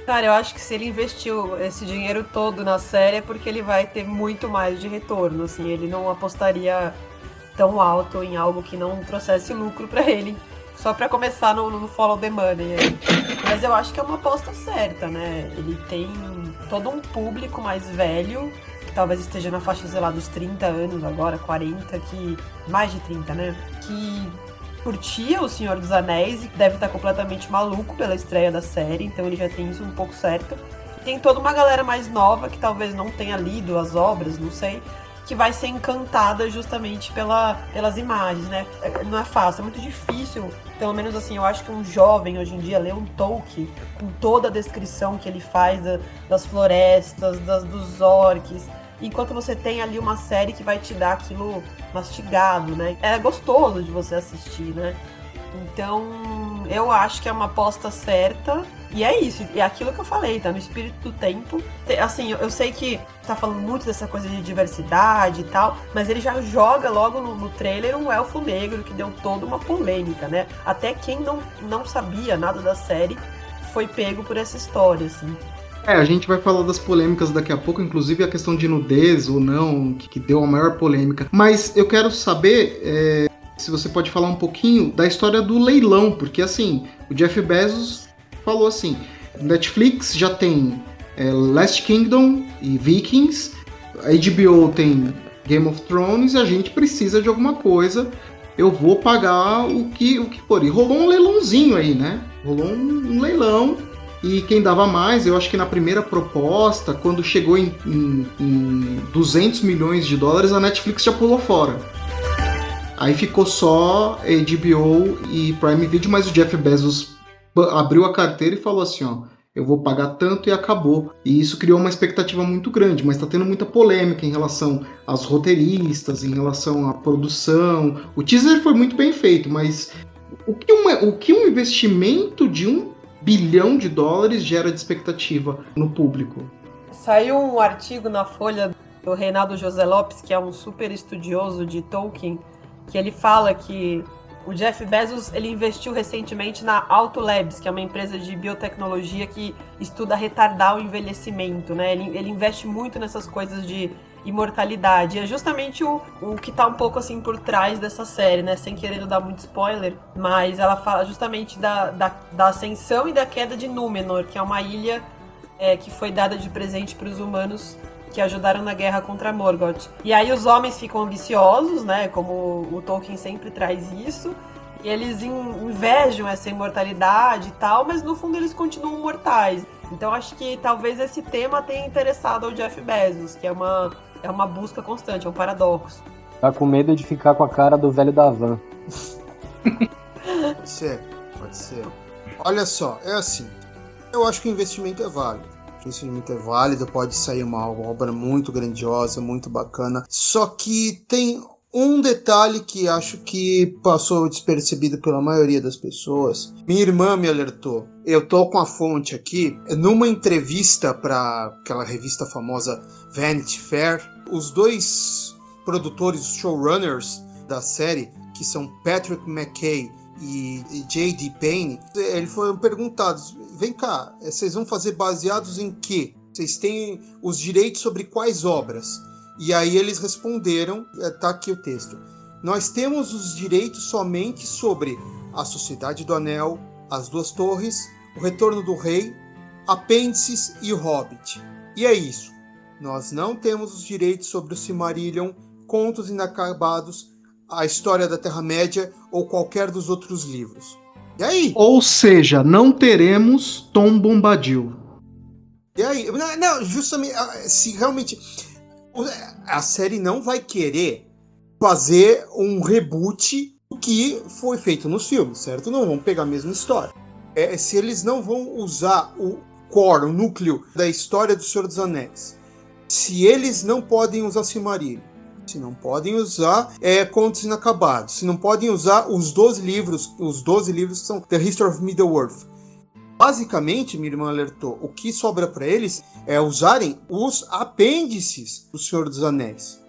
Cara, eu acho que se ele investiu esse dinheiro todo na série é porque ele vai ter muito mais de retorno, assim, ele não apostaria tão alto em algo que não trouxesse lucro para ele só para começar no, no, follow the money. Mas eu acho que é uma aposta certa, né? Ele tem todo um público mais velho, que talvez esteja na faixa, sei lá, dos 30 anos agora, 40, que. Mais de 30, né? Que curtia O Senhor dos Anéis e deve estar completamente maluco pela estreia da série, então ele já tem isso um pouco certo. E tem toda uma galera mais nova que talvez não tenha lido as obras, não sei, que vai ser encantada justamente pela, pelas imagens, né? É, não é fácil, é muito difícil. Pelo menos assim, eu acho que um jovem hoje em dia lê um Tolkien com toda a descrição que ele faz da, das florestas, das, dos orcs. Enquanto você tem ali uma série que vai te dar aquilo mastigado, né? É gostoso de você assistir, né? Então, eu acho que é uma aposta certa. E é isso, é aquilo que eu falei, tá no espírito do tempo. Assim, eu sei que tá falando muito dessa coisa de diversidade e tal, mas ele já joga logo no, no trailer um elfo negro que deu toda uma polêmica, né? Até quem não, não sabia nada da série foi pego por essa história, assim. É, a gente vai falar das polêmicas daqui a pouco, inclusive a questão de nudez ou não, que, que deu a maior polêmica. Mas eu quero saber é, se você pode falar um pouquinho da história do leilão, porque assim, o Jeff Bezos falou assim: Netflix já tem é, Last Kingdom e Vikings, a HBO tem Game of Thrones e a gente precisa de alguma coisa. Eu vou pagar o que o que for. E rolou um leilãozinho aí, né? Rolou um, um leilão e quem dava mais, eu acho que na primeira proposta, quando chegou em, em, em 200 milhões de dólares, a Netflix já pulou fora. Aí ficou só HBO e Prime Video, mas o Jeff Bezos abriu a carteira e falou assim, ó, eu vou pagar tanto e acabou. E isso criou uma expectativa muito grande, mas está tendo muita polêmica em relação aos roteiristas, em relação à produção. O teaser foi muito bem feito, mas o que, uma, o que um investimento de um bilhão de dólares gera de expectativa no público? Saiu um artigo na Folha do Reinaldo José Lopes, que é um super estudioso de Tolkien, que ele fala que o Jeff Bezos ele investiu recentemente na Autolabs, que é uma empresa de biotecnologia que estuda retardar o envelhecimento, né? Ele, ele investe muito nessas coisas de imortalidade. É justamente o, o que tá um pouco assim por trás dessa série, né? Sem querer dar muito spoiler, mas ela fala justamente da, da, da ascensão e da queda de Númenor, que é uma ilha é, que foi dada de presente para os humanos que ajudaram na guerra contra Morgoth. E aí os homens ficam ambiciosos, né? Como o Tolkien sempre traz isso. E eles invejam essa imortalidade e tal, mas no fundo eles continuam mortais. Então acho que talvez esse tema tenha interessado ao Jeff Bezos, que é uma, é uma busca constante, é um paradoxo. Tá com medo de ficar com a cara do velho da van. pode ser, pode ser. Olha só, é assim. Eu acho que o investimento é válido limite é válido, pode sair uma obra muito grandiosa, muito bacana. Só que tem Um detalhe que acho que passou despercebido pela maioria das pessoas, minha irmã me alertou. Eu tô com a fonte aqui, numa entrevista para aquela revista famosa Vanity Fair, os dois produtores, showrunners da série, que são Patrick McKay e J.D. Payne, eles foram perguntados: vem cá, vocês vão fazer baseados em quê? Vocês têm os direitos sobre quais obras? E aí eles responderam, está é, aqui o texto. Nós temos os direitos somente sobre a Sociedade do Anel, as Duas Torres, o Retorno do Rei, Apêndices e o Hobbit. E é isso. Nós não temos os direitos sobre o Silmarillion, Contos Inacabados, a História da Terra-média ou qualquer dos outros livros. E aí? Ou seja, não teremos Tom Bombadil. E aí? Não, não justamente, ah, se realmente a série não vai querer fazer um reboot do que foi feito nos filmes, certo? Não vão pegar a mesma história. É, se eles não vão usar o core, o núcleo da história do Senhor dos Anéis, se eles não podem usar Silmarillion, se não podem usar é, Contos Inacabados, se não podem usar os 12 livros, os 12 livros que são The History of Middle-earth, Basicamente, minha irmã alertou, o que sobra para eles é usarem os apêndices do Senhor dos Anéis.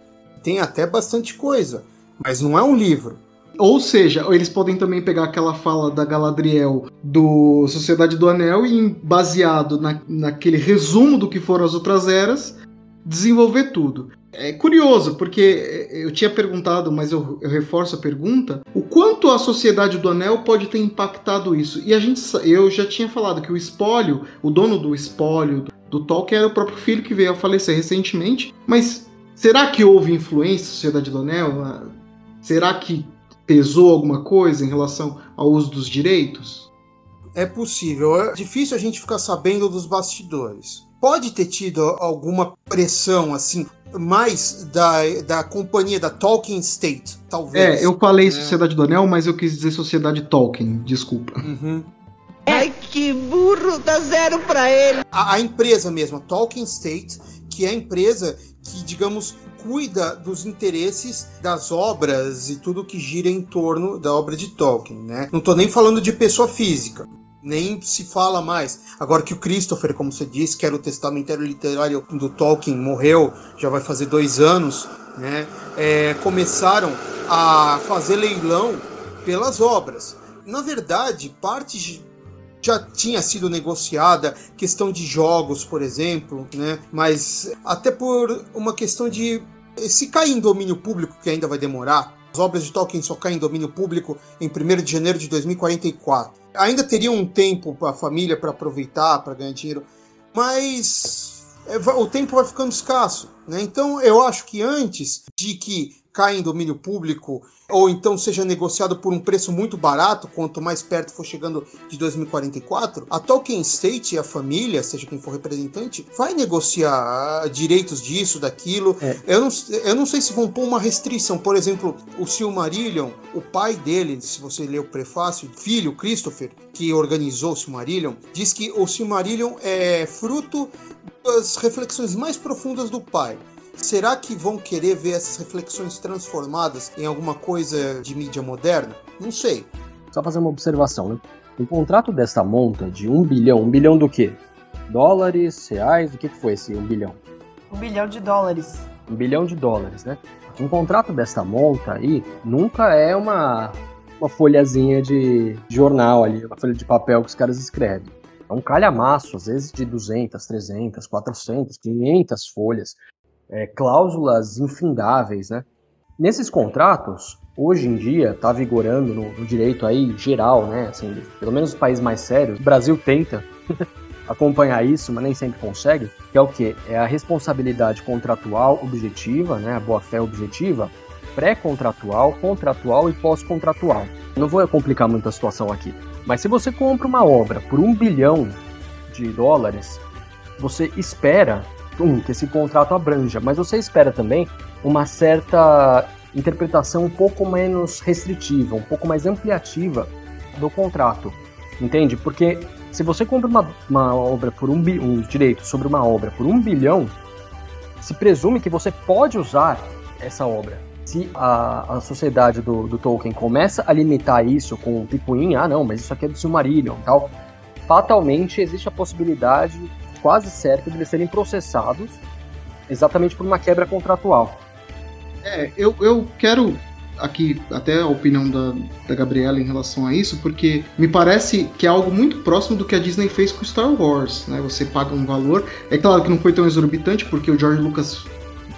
Tem até bastante coisa, mas não é um livro. Ou seja, eles podem também pegar aquela fala da Galadriel do Sociedade do Anel e, baseado na, naquele resumo do que foram as outras eras, desenvolver tudo. É curioso, porque eu tinha perguntado, mas eu, eu, reforço a pergunta: o quanto a Sociedade do Anel pode ter impactado isso? E a gente, eu já tinha falado que o espólio, o dono do espólio do Tolkien era o próprio filho que veio a falecer recentemente. Mas será que houve influência da Sociedade do Anel? Será que pesou alguma coisa em relação ao uso dos direitos? É possível. É difícil a gente ficar sabendo dos bastidores. Pode ter tido alguma pressão assim mais da, da companhia da Tolkien State, talvez. É, eu falei é. Sociedade do Anel, mas eu quis dizer Sociedade Tolkien, desculpa. Uhum. Ai, que burro, dá zero pra ele. A, a, empresa mesmo, a Tolkien State, que é a empresa que, digamos, cuida dos interesses das obras e tudo que gira em torno da obra de Tolkien, né? Não tô nem falando de pessoa física nem se fala mais. Agora que o Christopher, como você disse, que era o testamentário literário do Tolkien, morreu, já vai fazer dois anos, né? É, começaram a fazer leilão pelas obras. Na verdade, parte já tinha sido negociada, questão de jogos, por exemplo, né? Mas até por uma questão de se cair em domínio público, que ainda vai demorar, as obras de Tolkien só caem em domínio público em 1 de janeiro de 2044 ainda teria um tempo para a família para aproveitar, para ganhar dinheiro, mas é, o tempo vai ficando escasso. Né? Então eu acho que antes de que caia em domínio público ou então seja negociado por um preço muito barato, quanto mais perto for chegando de 2044, a Tolkien State e a família, seja quem for representante, vai negociar direitos disso, daquilo. É. Eu, não, eu não sei se vão pôr uma restrição. Por exemplo, o Silmarillion, o pai dele, se você ler o prefácio, filho, Christopher, que organizou o Silmarillion, diz que o Silmarillion é fruto das reflexões mais profundas do pai. Será que vão querer ver essas reflexões transformadas em alguma coisa de mídia moderna? Não sei. Só fazer uma observação, né? Um contrato dessa monta de um bilhão, um bilhão do quê? Dólares, reais, o que, que foi esse um bilhão? Um bilhão de dólares. Um bilhão de dólares, né? Um contrato dessa monta aí nunca é uma, uma folhazinha de jornal ali, uma folha de papel que os caras escrevem. É um calhamaço, às vezes de 200, 300, 400, 500 folhas é, cláusulas infindáveis, né? Nesses contratos, hoje em dia, está vigorando no, no, direito aí geral, né? Assim, pelo menos os países mais sérios, o Brasil tenta acompanhar isso, mas nem sempre consegue, que é o que? É a responsabilidade contratual objetiva, né? A boa-fé objetiva, pré-contratual, contratual e pós-contratual. Não vou complicar muito a situação aqui, mas se você compra uma obra por um bilhão de dólares, você espera um, que esse contrato abranja, mas você espera também uma certa interpretação um pouco menos restritiva, um pouco mais ampliativa do contrato, entende? Porque se você compra uma, uma obra por um, um direito sobre uma obra por um bilhão, se presume que você pode usar essa obra. se a, a sociedade do, do Tolkien começa a limitar isso com picuinha, ah não, mas isso aqui é do Silmarillion tal, fatalmente existe a possibilidade quase certa de eles serem processados exatamente por uma quebra contratual. É, eu, eu quero aqui até a opinião da, da Gabriela em relação a isso, porque me parece que é algo muito próximo do que a Disney fez com Star Wars, né? Você paga um valor, é claro que não foi tão exorbitante, porque o George Lucas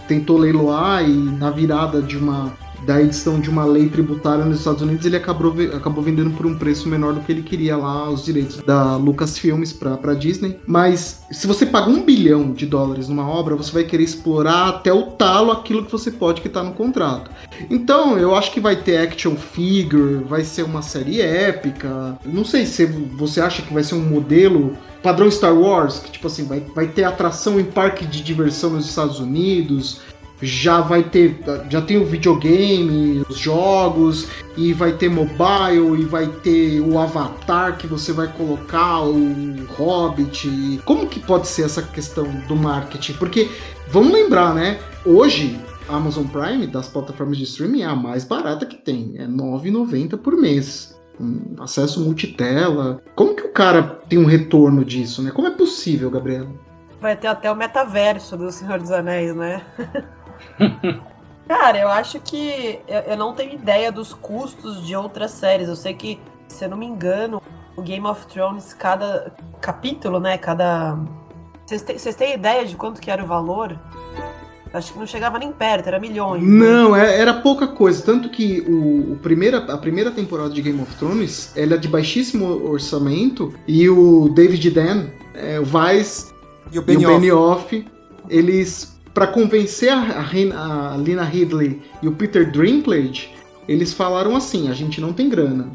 tentou leiloar e na virada de uma da edição de uma lei tributária nos Estados Unidos, ele acabou, acabou vendendo por um preço menor do que ele queria lá os direitos da Lucasfilmes para Disney. Mas se você paga um bilhão de dólares numa obra, você vai querer explorar até o talo aquilo que você pode que está no contrato. Então, eu acho que vai ter action figure, vai ser uma série épica. Não sei se você acha que vai ser um modelo padrão Star Wars, que tipo assim, vai, vai ter atração em parque de diversão nos Estados Unidos, já vai ter, já tem o videogame, os jogos, e vai ter mobile, e vai ter o avatar que você vai colocar, o Hobbit. Como que pode ser essa questão do marketing? Porque, vamos lembrar, né? Hoje, a Amazon Prime, das plataformas de streaming, é a mais barata que tem. É R$ 9,90 por mês. Um acesso multitela. Como que o cara tem um retorno disso, né? Como é possível, Gabriela? Vai ter até o metaverso do Senhor dos Anéis, né? Cara, eu acho que eu não tenho ideia dos custos de outras séries. Eu sei que, se eu não me engano, o Game of Thrones, cada capítulo, né? Cada. Vocês têm, vocês têm ideia de quanto que era o valor? Acho que não chegava nem perto, era milhões. Né? Não, né? era pouca coisa. Tanto que o, o, primeira, a primeira temporada de Game of Thrones ela é de baixíssimo orçamento e o David Dan, é, o Vice e o Benioff, eles para convencer a, a, a Lina Ridley e o Peter Dinklage, eles falaram assim: a gente não tem grana.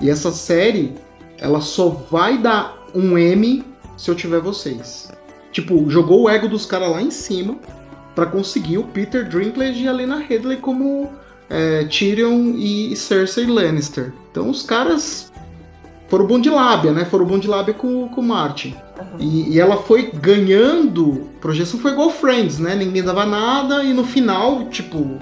E essa série, ela só vai dar um M se eu tiver vocês. Tipo, jogou o ego dos caras lá em cima para conseguir o Peter Dinklage e a Lena Headley como é, Tyrion e Cersei Lannister. Então os caras foram bom de lábia, né? Foram bom de lábia com, com o Martin. Uhum. E, e, ela foi ganhando. Projeção foi igual Friends, né? Ninguém dava nada e no final, tipo,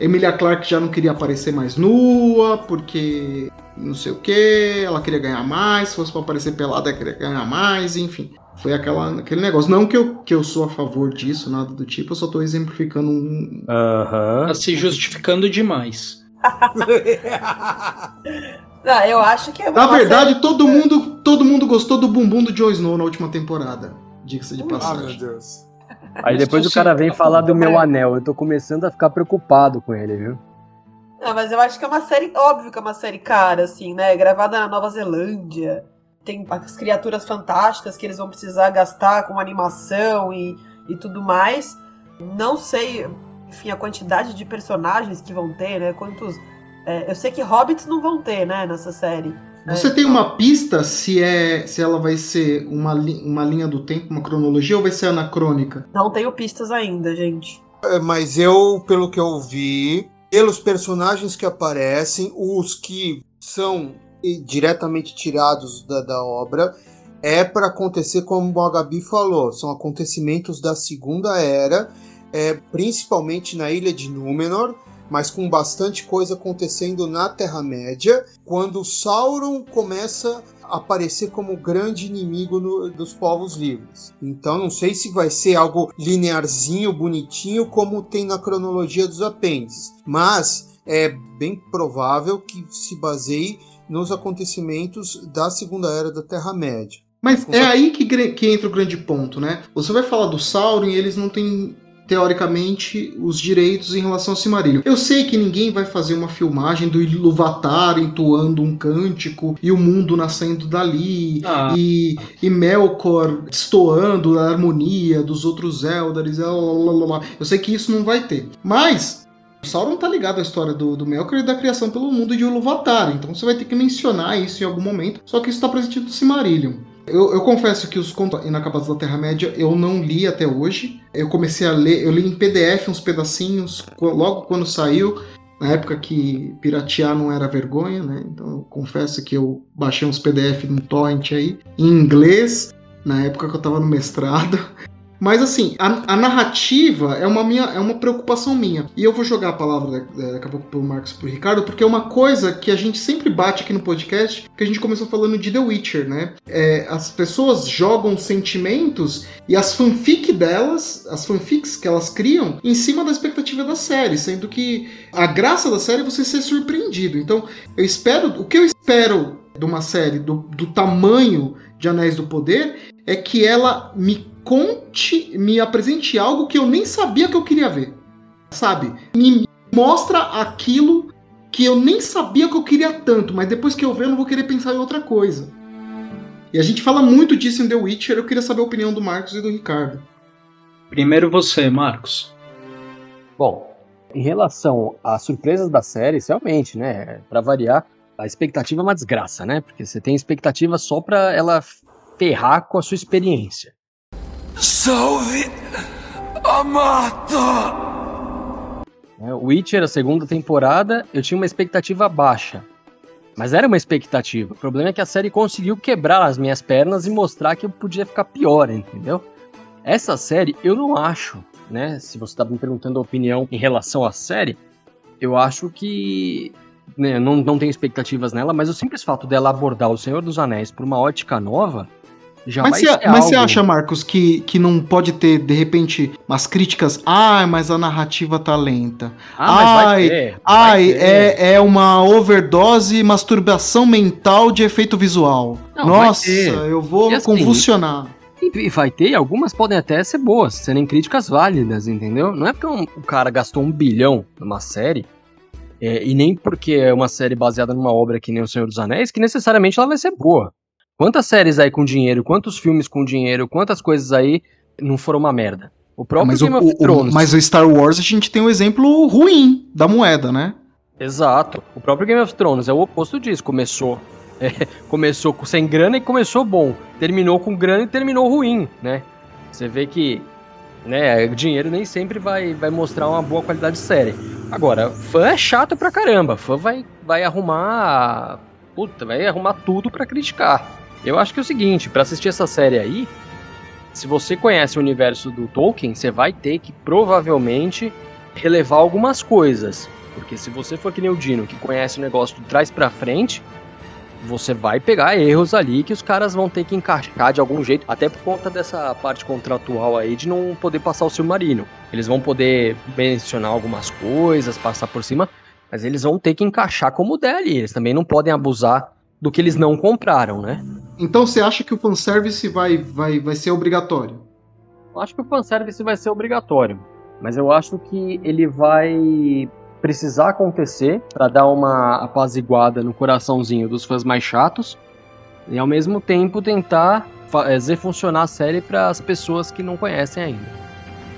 Emilia Clarke já não queria aparecer mais nua, porque não sei o que, ela queria ganhar mais, se fosse pra aparecer pelada, ela queria ganhar mais, enfim. Foi aquela, aquele negócio. Não que eu, que eu sou a favor disso, nada do tipo, eu só tô exemplificando um. Aham. Uhum. Tá se justificando demais. Não, eu acho que é Na verdade, série... todo mundo, todo mundo gostou do bumbum do Jon Snow na última temporada. Diga-se de passagem. Ah, meu Deus. Aí depois o cara vem falar do meu anel. Eu tô começando a ficar preocupado com ele, viu? Não, mas eu acho que é uma série, óbvio que é uma série cara, assim, né? Gravada na Nova Zelândia. Tem as criaturas fantásticas que eles vão precisar gastar com animação e, e tudo mais. Não sei, enfim, a quantidade de personagens que vão ter, né? Quantos é, eu sei que hobbits não vão ter, né, nessa série. Você é, tem uma pista se é se ela vai ser uma, li, uma linha do tempo, uma cronologia ou vai ser anacrônica? Não tenho pistas ainda, gente. É, mas eu, pelo que eu vi, pelos personagens que aparecem, os que são diretamente tirados da, da obra, é para acontecer como a Gabi falou, são acontecimentos da Segunda Era, é, principalmente na Ilha de Númenor, mas com bastante coisa acontecendo na Terra-média, quando Sauron começa a aparecer como grande inimigo no, dos povos livres. Então não sei se vai ser algo linearzinho, bonitinho, como tem na cronologia dos apêndices, mas é bem provável que se baseie nos acontecimentos da Segunda Era da Terra-média. Mas é aí que, que entra o grande ponto, né? Você vai falar do Sauron e eles não têm teoricamente, os direitos em relação ao Silmarillion. Eu sei que ninguém vai fazer uma filmagem do Iluvatar entoando um cântico e o mundo nascendo dali, ah. e, e Melkor destoando a harmonia dos outros Eldars, eu sei que isso não vai ter. Mas o Sauron tá ligado à história do, do Melkor e da criação pelo mundo de Iluvatar, então você vai ter que mencionar isso em algum momento, só que isso está presente no Silmarillion. Eu, eu, confesso que os contos inacabados da Terra-média eu não li até hoje. Eu comecei a ler, eu li em PDF uns pedacinhos logo quando saiu, na época que piratear não era vergonha, né? Então eu confesso que eu baixei uns PDF no torrent aí, em inglês, na época que eu tava no mestrado. Mas assim, a, a, narrativa é uma, minha, é uma preocupação minha. E eu vou jogar a palavra daqui a pouco pro Marcos pro Ricardo, porque é uma coisa que a gente sempre bate aqui no podcast, que a gente começou falando de The Witcher, né? É, as pessoas jogam sentimentos e as fanfic delas, as fanfics que elas criam, em cima da expectativa da série, sendo que a graça da série é você ser surpreendido. Então, eu espero. O que eu espero de uma série do, do tamanho de Anéis do Poder é que ela me conte, me apresente algo que eu nem sabia que eu queria ver. Sabe? Me mostra aquilo que eu nem sabia que eu queria tanto, mas depois que eu ver eu não vou querer pensar em outra coisa. E a gente fala muito disso em The Witcher, eu queria saber a opinião do Marcos e do Ricardo. Primeiro você, Marcos. Bom, em relação às surpresas da série, realmente, né, para variar, a expectativa é uma desgraça, né? Porque você tem expectativa só pra ela ferrar com a sua experiência. Salve a mata! É, Witcher, a segunda temporada, eu tinha uma expectativa baixa. Mas era uma expectativa. O problema é que a série conseguiu quebrar as minhas pernas e mostrar que eu podia ficar pior, entendeu? Essa série, eu não acho, né? Se você tá me perguntando a opinião em relação à série, eu acho que. Né, não, não tenho expectativas nela, mas o simples fato dela abordar O Senhor dos Anéis por uma ótica nova já mas você acha, Marcos, que, que não pode ter, de repente, umas críticas? Ah, mas a narrativa tá lenta. Ah, ai, ter, ai é, é uma overdose masturbação mental de efeito visual. Não, Nossa, eu vou assim, convulsionar. E vai ter, algumas podem até ser boas, serem críticas válidas, entendeu? Não é porque um, o cara gastou um bilhão numa série, é, e nem porque é uma série baseada numa obra que nem O Senhor dos Anéis, que necessariamente ela vai ser boa. Quantas séries aí com dinheiro, quantos filmes com dinheiro, quantas coisas aí não foram uma merda? O próprio mas Game o, of Thrones. O, mas o Star Wars a gente tem um exemplo ruim da moeda, né? Exato. O próprio Game of Thrones é o oposto disso. Começou é, começou sem grana e começou bom. Terminou com grana e terminou ruim, né? Você vê que né, dinheiro nem sempre vai, vai mostrar uma boa qualidade de série. Agora, fã é chato pra caramba. Fã vai, vai arrumar. Puta, vai arrumar tudo para criticar. Eu acho que é o seguinte, para assistir essa série aí, se você conhece o universo do Tolkien, você vai ter que provavelmente relevar algumas coisas. Porque se você for que nem o Dino, que conhece o negócio de trás para frente, você vai pegar erros ali que os caras vão ter que encaixar de algum jeito, até por conta dessa parte contratual aí de não poder passar o submarino. Eles vão poder mencionar algumas coisas, passar por cima, mas eles vão ter que encaixar como der ali. Eles também não podem abusar do que eles não compraram, né? Então você acha que o fanservice vai, vai, vai ser obrigatório? Eu acho que o fanservice vai ser obrigatório. Mas eu acho que ele vai precisar acontecer para dar uma apaziguada no coraçãozinho dos fãs mais chatos e ao mesmo tempo tentar fazer funcionar a série para as pessoas que não conhecem ainda.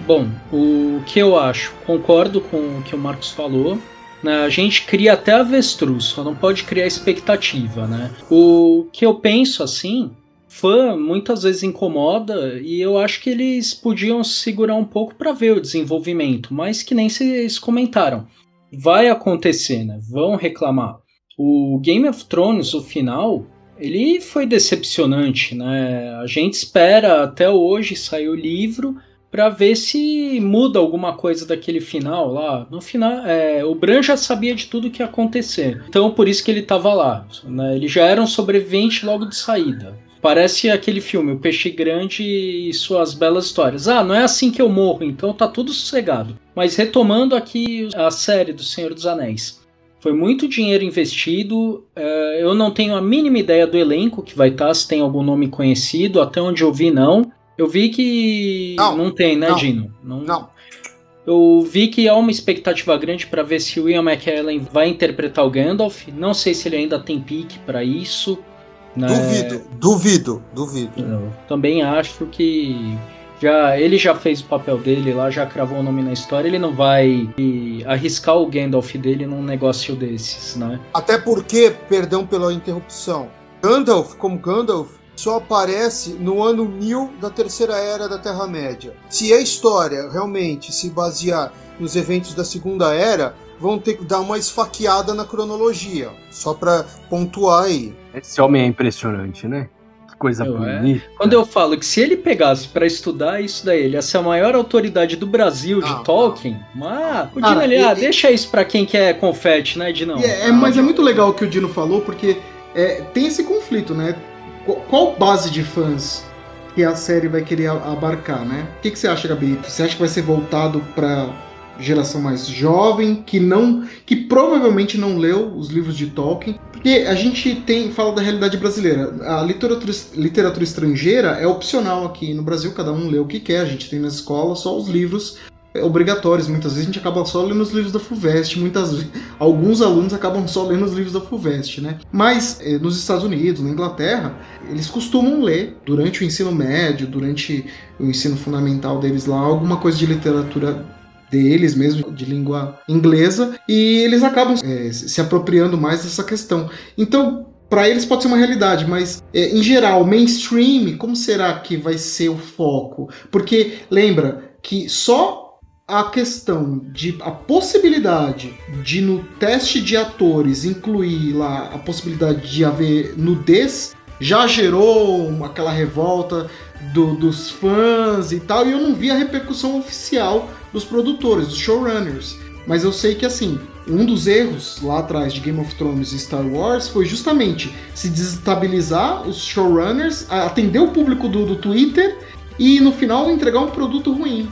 Bom, o que eu acho, concordo com o que o Marcos falou. Né? A gente cria até avestruz, só não pode criar expectativa, né? O que eu penso assim, fã muitas vezes incomoda e eu acho que eles podiam segurar um pouco para ver o desenvolvimento, mas que nem vocês comentaram. Vai acontecer, né? Vão reclamar. O Game of Thrones, o final, ele foi decepcionante, né? A gente espera até hoje sair o livro para ver se muda alguma coisa daquele final lá. No final, é, o Bran já sabia de tudo que ia acontecer, então por isso que ele estava lá. Né? Ele já era um sobrevivente logo de saída. Parece aquele filme, O Peixe Grande e suas belas histórias. Ah, não é assim que eu morro, então tá tudo sossegado. Mas retomando aqui a série do Senhor dos Anéis. Foi muito dinheiro investido. É, eu não tenho a mínima ideia do elenco que vai estar, tá, se tem algum nome conhecido. Até onde eu vi, não. Eu vi que não, não tem, né, não, Dino? Não. não. Eu vi que há uma expectativa grande para ver se o Ian McKellen vai interpretar o Gandalf. Não sei se ele ainda tem pique para isso. Né? Duvido, duvido, duvido. Eu também acho que já ele já fez o papel dele lá, já cravou o nome na história, ele não vai arriscar o Gandalf dele num negócio desses, né? Até porque, perdão pela interrupção, Gandalf, como Gandalf, só aparece no ano 1000 da Terceira Era da Terra-média. Se a história realmente se basear nos eventos da Segunda Era, vão ter que dar uma esfaqueada na cronologia, só para pontuar aí. Esse homem é impressionante, né? coisa Eu, é. bonita. Quando eu falo que se ele pegasse pra estudar isso daí, ele ia ser a maior autoridade do Brasil de Ah, Tolkien. Mas, o Dino, ele, ah, e- deixa isso pra quem quer confete, né, Dinão? E é, é- mas é muito legal o que o Dino falou, porque é, tem esse conflito, né? Qual, base de fãs que a série vai querer abarcar, né? O que, que você acha, Gabi? Você acha que vai ser voltado pra geração mais jovem, que não. que provavelmente não leu os livros de Tolkien? Porque a gente tem. fala da realidade brasileira. A literatura, literatura estrangeira é opcional aqui no Brasil, cada um lê o que quer, a gente tem na escola só os livros obrigatórios. Muitas vezes a gente acaba só lendo os livros da FUVEST, muitas vezes, alguns alunos acabam só lendo os livros da FUVEST, né? Mas eh, nos Estados Unidos, na Inglaterra, eles costumam ler durante o ensino médio, durante o ensino fundamental deles lá, alguma coisa de literatura deles mesmo, de língua inglesa, e eles acabam eh, se apropriando mais dessa questão. Então, para eles pode ser uma realidade, mas eh, em geral, mainstream, como será que vai ser o foco? Porque lembra que só a questão de a possibilidade de no teste de atores incluir lá a possibilidade de haver nudez já gerou aquela revolta do- dos fãs e tal, e eu não vi a repercussão oficial dos produtores, dos showrunners. Mas eu sei que assim, um dos erros lá atrás de Game of Thrones e Star Wars foi justamente se desestabilizar os showrunners, atender o público do, do Twitter e no final entregar um produto ruim.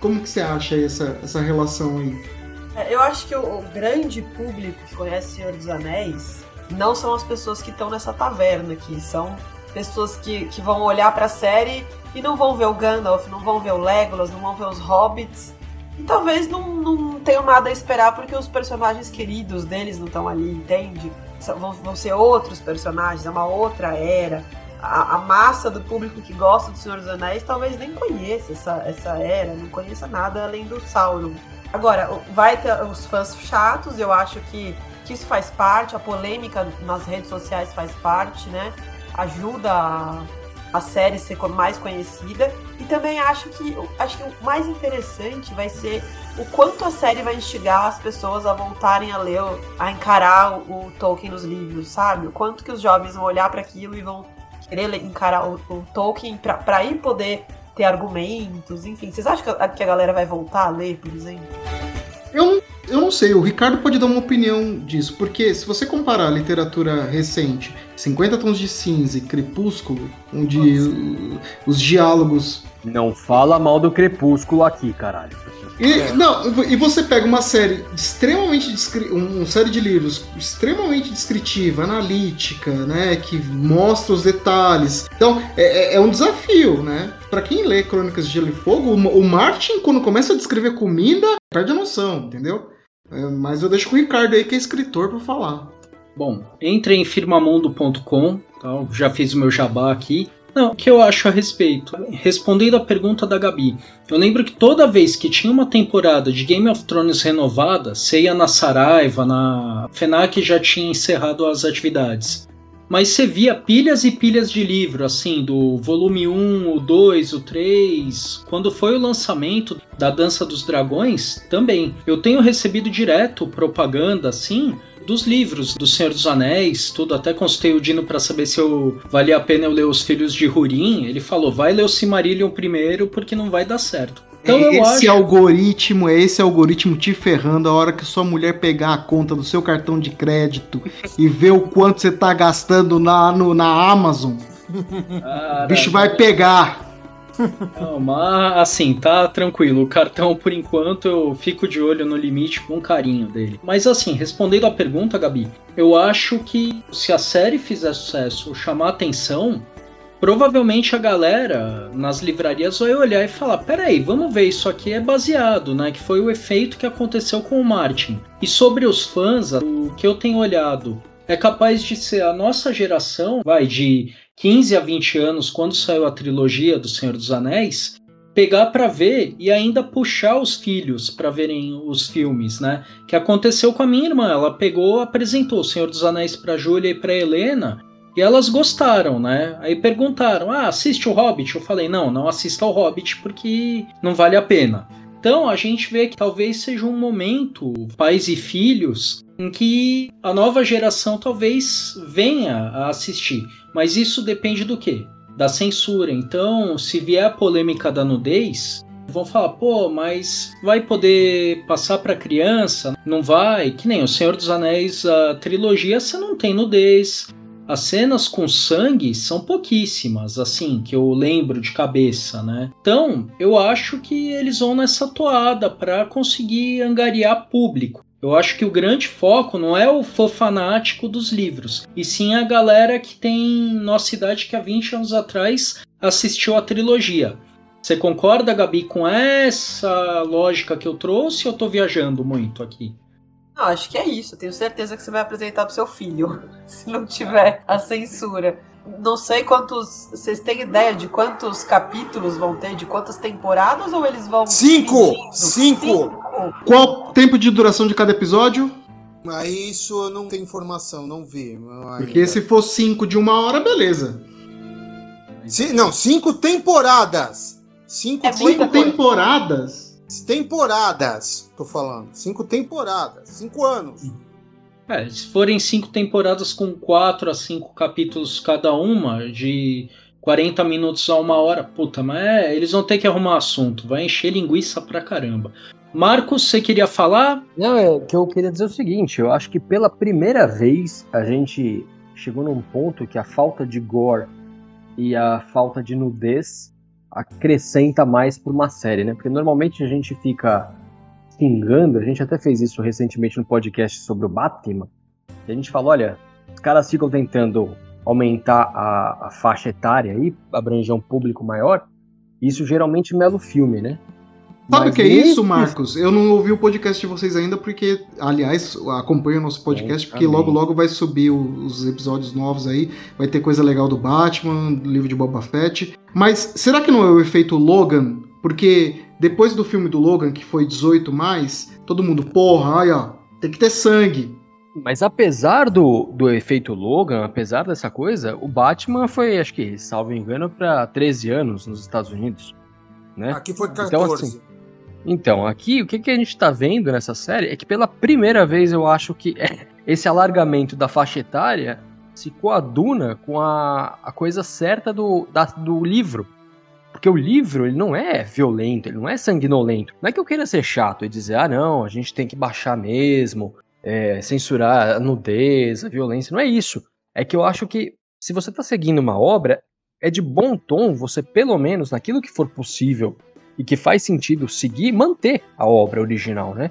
Como que você acha essa, essa relação aí? É, Eu acho que o, o grande público que conhece Senhor dos Anéis não são as pessoas que estão nessa taverna aqui, são pessoas que, que vão olhar pra série e não vão ver o Gandalf, não vão ver o Legolas, não vão ver os Hobbits. E talvez não, não tenham nada a esperar porque os personagens queridos deles não estão ali, entende? Vão, vão ser outros personagens, é uma outra era. A, a massa do público que gosta do Senhor dos Anéis talvez nem conheça essa, essa era, não conheça nada além do Sauron. Agora, vai ter os fãs chatos, eu acho que, que isso faz parte, a polêmica nas redes sociais faz parte, né? Ajuda a, a série ser mais conhecida. E também acho que acho que o mais interessante vai ser o quanto a série vai instigar as pessoas a voltarem a ler, a encarar o, o Tolkien nos livros, sabe? O quanto que os jovens vão olhar para aquilo e vão querer encarar o, o Tolkien pra, pra aí poder ter argumentos, enfim. Vocês acham que a, que a galera vai voltar a ler, por exemplo? Eu, não- eu não sei, o Ricardo pode dar uma opinião disso, porque se você comparar a literatura recente, 50 Tons de Cinza e Crepúsculo, onde os diálogos. Não fala mal do Crepúsculo aqui, caralho. E, não, e você pega uma série extremamente um- uma série de livros extremamente descritiva, analítica, né, que mostra os detalhes. Então é, é- é um desafio, né? Pra quem lê Crônicas de Gelo e Fogo, o, Martin quando começa a descrever comida perde a noção, entendeu? É, mas eu deixo com o Ricardo aí que é escritor pra falar. Bom, entre em firmamundo.com, tá? já fiz o meu jabá aqui. Não, o que eu acho a respeito? Respondendo a pergunta da Gabi, eu lembro que toda vez que tinha uma temporada de Game of Thrones renovada, você ia na Saraiva, na FENAC já tinha encerrado as atividades. Mas você via pilhas e pilhas de livro, assim, do volume 1, o 2, o 3. Quando foi o lançamento da Dança dos Dragões, também. Eu tenho recebido direto propaganda, assim, dos livros do Senhor dos Anéis, tudo. Até consultei o Dino para saber se eu valia a pena eu ler Os Filhos de Hurin. Ele falou: vai ler o Silmarillion primeiro, porque não vai dar certo. Então esse acho. algoritmo, é esse algoritmo te ferrando a hora que sua mulher pegar a conta do seu cartão de crédito e ver o quanto você tá gastando na, no- na Amazon. Cara, O bicho vai pegar. Não, mas assim, tá tranquilo. O cartão, por enquanto, eu fico de olho no limite com carinho dele. Mas assim, respondendo a pergunta, Gabi, eu acho que se a série fizer sucesso, chamar atenção, provavelmente a galera nas livrarias vai olhar e falar: peraí, vamos ver, isso aqui é baseado, né? Que foi o efeito que aconteceu com o Martin. E sobre os fãs, o que eu tenho olhado é capaz de ser a nossa geração, vai, de 15 a 20 anos, quando saiu a trilogia do Senhor dos Anéis, pegar pra ver e ainda puxar os filhos pra verem os filmes, né? Que aconteceu com a minha irmã, ela pegou, apresentou o Senhor dos Anéis pra Júlia e pra Helena, e elas gostaram, né? Aí perguntaram: "Ah, assiste o Hobbit?" Eu falei: "Não, não assista ao Hobbit porque não vale a pena". Então a gente vê que talvez seja um momento, pais e filhos, em que a nova geração talvez venha a assistir. Mas isso depende do quê? Da censura. Então, se vier a polêmica da nudez, vão falar, pô, mas vai poder passar para criança? Não vai? Que nem o Senhor dos Anéis, a trilogia, você não tem nudez. As cenas com sangue são pouquíssimas, assim, que eu lembro de cabeça, né? Então, eu acho que eles vão nessa toada para conseguir angariar público. Eu acho que o grande foco não é o fã fanático dos livros, e sim a galera que tem nossa idade que há 20 anos atrás assistiu a trilogia. Você concorda, Gabi, com essa lógica que eu trouxe ou eu tô viajando muito aqui? Não, acho que é isso. Tenho certeza que você vai apresentar pro seu filho, se não tiver a censura. Não sei quantos. Vocês têm ideia de quantos capítulos vão ter, de quantas temporadas ou eles vão. Cinco! Cinco! Cinco. Qual o tempo de duração de cada episódio? Aí isso eu não tenho informação, não vi. Porque se for cinco de uma hora, beleza. não, cinco temporadas. Cinco, é cinco temporadas? Temporadas, tô falando. Cinco temporadas. Cinco anos. É, se forem cinco temporadas com quatro a cinco capítulos cada uma, de 40 minutos a uma hora, puta, mas é, eles vão ter que arrumar assunto, vai encher linguiça pra caramba. Marcos, você queria falar? Não, é que eu queria dizer o seguinte: eu acho que pela primeira vez a gente chegou num ponto que a falta de gore e a falta de nudez acrescenta mais para uma série, né? Porque normalmente a gente fica xingando, a gente até fez isso recentemente no podcast sobre o Batman, e a gente falou, olha, os caras ficam tentando aumentar a, a faixa etária e abranger um público maior, isso geralmente mela o filme, né? Sabe o que é isso, Marcos? Eu não ouvi o podcast de vocês ainda, porque, aliás, acompanha o nosso podcast, porque logo logo vai subir os episódios novos aí. Vai ter coisa legal do Batman, do livro de Boba Fett. Mas será que não é o efeito Logan? Porque depois do filme do Logan, que foi 18, mais, todo mundo, porra, aí ó, tem que ter sangue. Mas apesar do, do efeito Logan, apesar dessa coisa, o Batman foi, acho que, salvo engano, para 13 anos nos Estados Unidos. Né? Aqui foi 14. Então, assim, então, aqui o que, que a gente está vendo nessa série é que pela primeira vez eu acho que esse alargamento da faixa etária se coaduna com a, a coisa certa do, da, do livro. Porque o livro, ele não é violento, ele não é sanguinolento. Não é que eu queira ser chato e dizer, ah, não, a gente tem que baixar mesmo, é, censurar a nudez, a violência. Não é isso. É que eu acho que se você está seguindo uma obra, é de bom tom você, pelo menos, naquilo que for possível, e que faz sentido seguir e manter a obra original, né?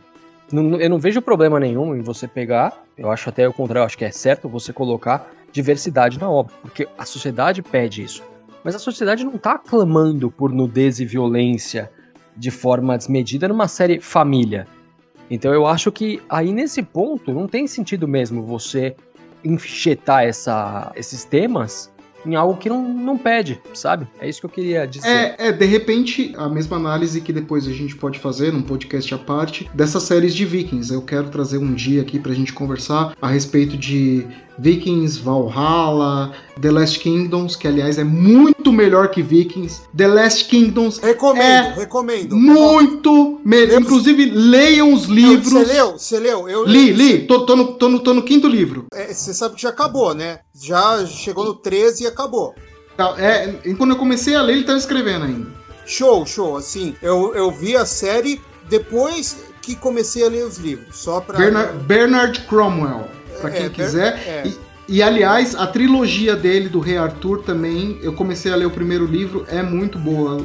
Eu não vejo problema nenhum em você pegar, eu acho até o contrário, acho que é certo você colocar diversidade na obra, porque a sociedade pede isso. Mas a sociedade não está clamando por nudez e violência de forma desmedida numa série família. Então eu acho que aí nesse ponto não tem sentido mesmo você enxetar essa, esses temas em algo que não, não pede, sabe? É isso que eu queria dizer. É, é, de repente, a mesma análise que depois a gente pode fazer num podcast à parte dessas séries de Vikings. Eu quero trazer um dia aqui pra gente conversar a respeito de Vikings, Valhalla, The Last Kingdoms, que aliás é muito melhor que Vikings. The Last Kingdoms recomendo, é recomendo. Muito melhor. Inclusive, leiam os livros. Você leu? Você leu? Eu li, li. Tô, tô, no, tô, no, tô no quinto livro. É, você sabe que já acabou, né? Já chegou no 13 e acabou. Tá, é, quando eu comecei a ler, ele tava escrevendo ainda. Show, show. Assim, eu, eu vi a série depois que comecei a ler os livros. Só pra. Bernard, Bernard Cromwell para quem é, quiser. É. E, e, aliás, a trilogia dele do Rei Arthur também, eu comecei a ler o primeiro livro, é muito boa.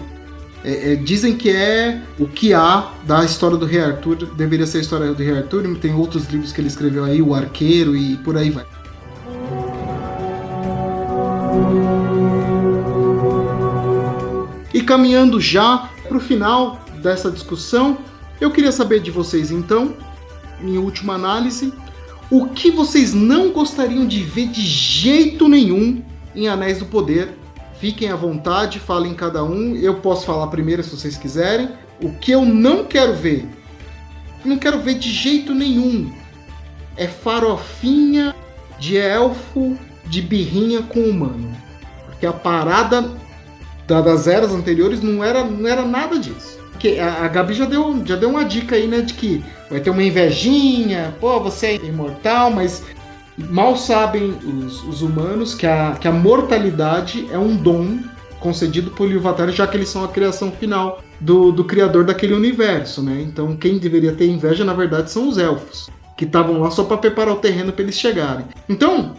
É, é, dizem que é o que há da história do Rei Arthur, deveria ser a história do Rei Arthur, tem outros livros que ele escreveu aí, O Arqueiro e por aí vai. E caminhando já para o final dessa discussão, eu queria saber de vocês então, em última análise, o que vocês não gostariam de ver de jeito nenhum em Anéis do Poder? Fiquem à vontade, falem cada um. Eu posso falar primeiro se vocês quiserem. O que eu não quero ver, não quero ver de jeito nenhum, é farofinha de elfo de birrinha com humano. Porque a parada das eras anteriores não era, não era nada disso. Que a, Gabi já deu, já deu uma dica aí, né? De que vai ter uma invejinha, pô, você é imortal, mas mal sabem os, os humanos que a, que a mortalidade é um dom concedido por Ilúvatar, já que eles são a criação final do, do criador daquele universo, né? Então quem deveria ter inveja, na verdade, são os elfos, que estavam lá só para preparar o terreno para eles chegarem. Então,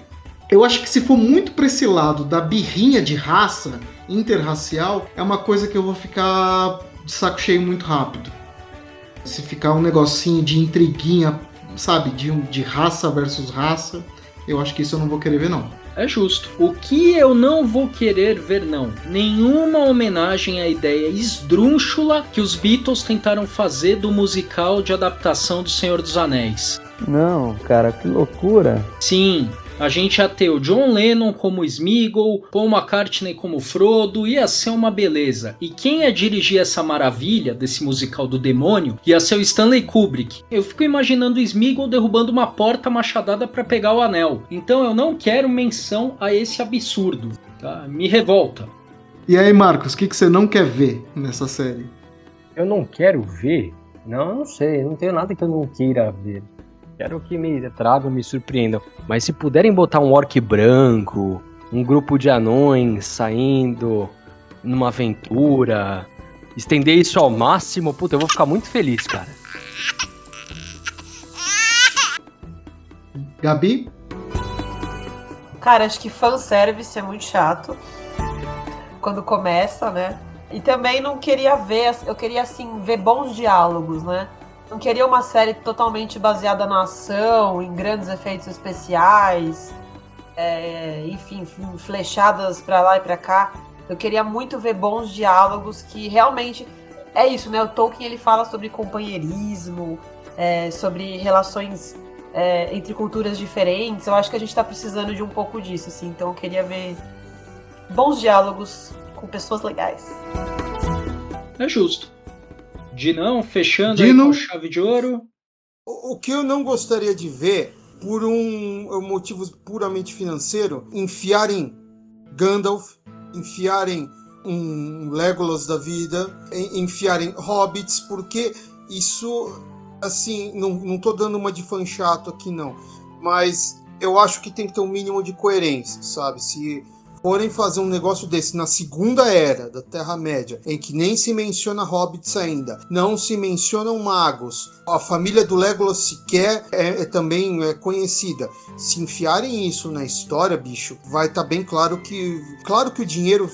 eu acho que se for muito para esse lado da birrinha de raça interracial, é uma coisa que eu vou ficar de saco cheio muito rápido. Se ficar um negocinho de intriguinha, sabe, de, de raça versus raça, eu acho que isso eu não vou querer ver não. É justo. O que eu não vou querer ver, não? Nenhuma homenagem à ideia esdrúxula que os Beatles tentaram fazer do musical de adaptação do Senhor dos Anéis. Não, cara, que loucura. Sim, a gente ia ter o John Lennon como Smeagol, Paul McCartney como Frodo, ia ser uma beleza. E quem ia dirigir essa maravilha desse musical do demônio ia ser o Stanley Kubrick. Eu fico imaginando o Smeagol derrubando uma porta machadada para pegar o anel. Então eu não quero menção a esse absurdo, tá? Me revolta. E aí, Marcos, o que, que você não quer ver nessa série? Eu não quero ver? Não, não sei. Não tenho nada que eu não queira ver. Quero que me tragam, me surpreendam. Mas se puderem botar um orc branco, um grupo de anões saindo numa aventura, estender isso ao máximo, puta, eu vou ficar muito feliz, cara. Gabi? Cara, acho que fanservice é muito chato. Quando começa, né? E também não queria ver, eu queria assim, ver bons diálogos, né? Não queria uma série totalmente baseada na ação, em grandes efeitos especiais, é, enfim, flechadas para lá e para cá. Eu queria muito ver bons diálogos que realmente é isso, né? O Tolkien ele fala sobre companheirismo, é, sobre relações é, entre culturas diferentes. Eu acho que a gente está precisando de um pouco disso, assim. Então eu queria ver bons diálogos com pessoas legais. É justo. Dinão, fechando Dino. aí com chave de ouro. O, que eu não gostaria de ver, por um, motivo puramente financeiro, enfiarem Gandalf, enfiarem um Legolas da vida, enfiarem Hobbits, porque isso, assim, não, não tô dando uma de fã chato aqui não, mas eu acho que tem que ter um mínimo de coerência, sabe? Se forem fazer um negócio desse na segunda era da Terra-média, em que nem se menciona hobbits ainda, não se mencionam magos, a família do Legolas sequer é, é também é conhecida. Se enfiarem isso na história, bicho, vai estar tá bem claro que. Claro que o dinheiro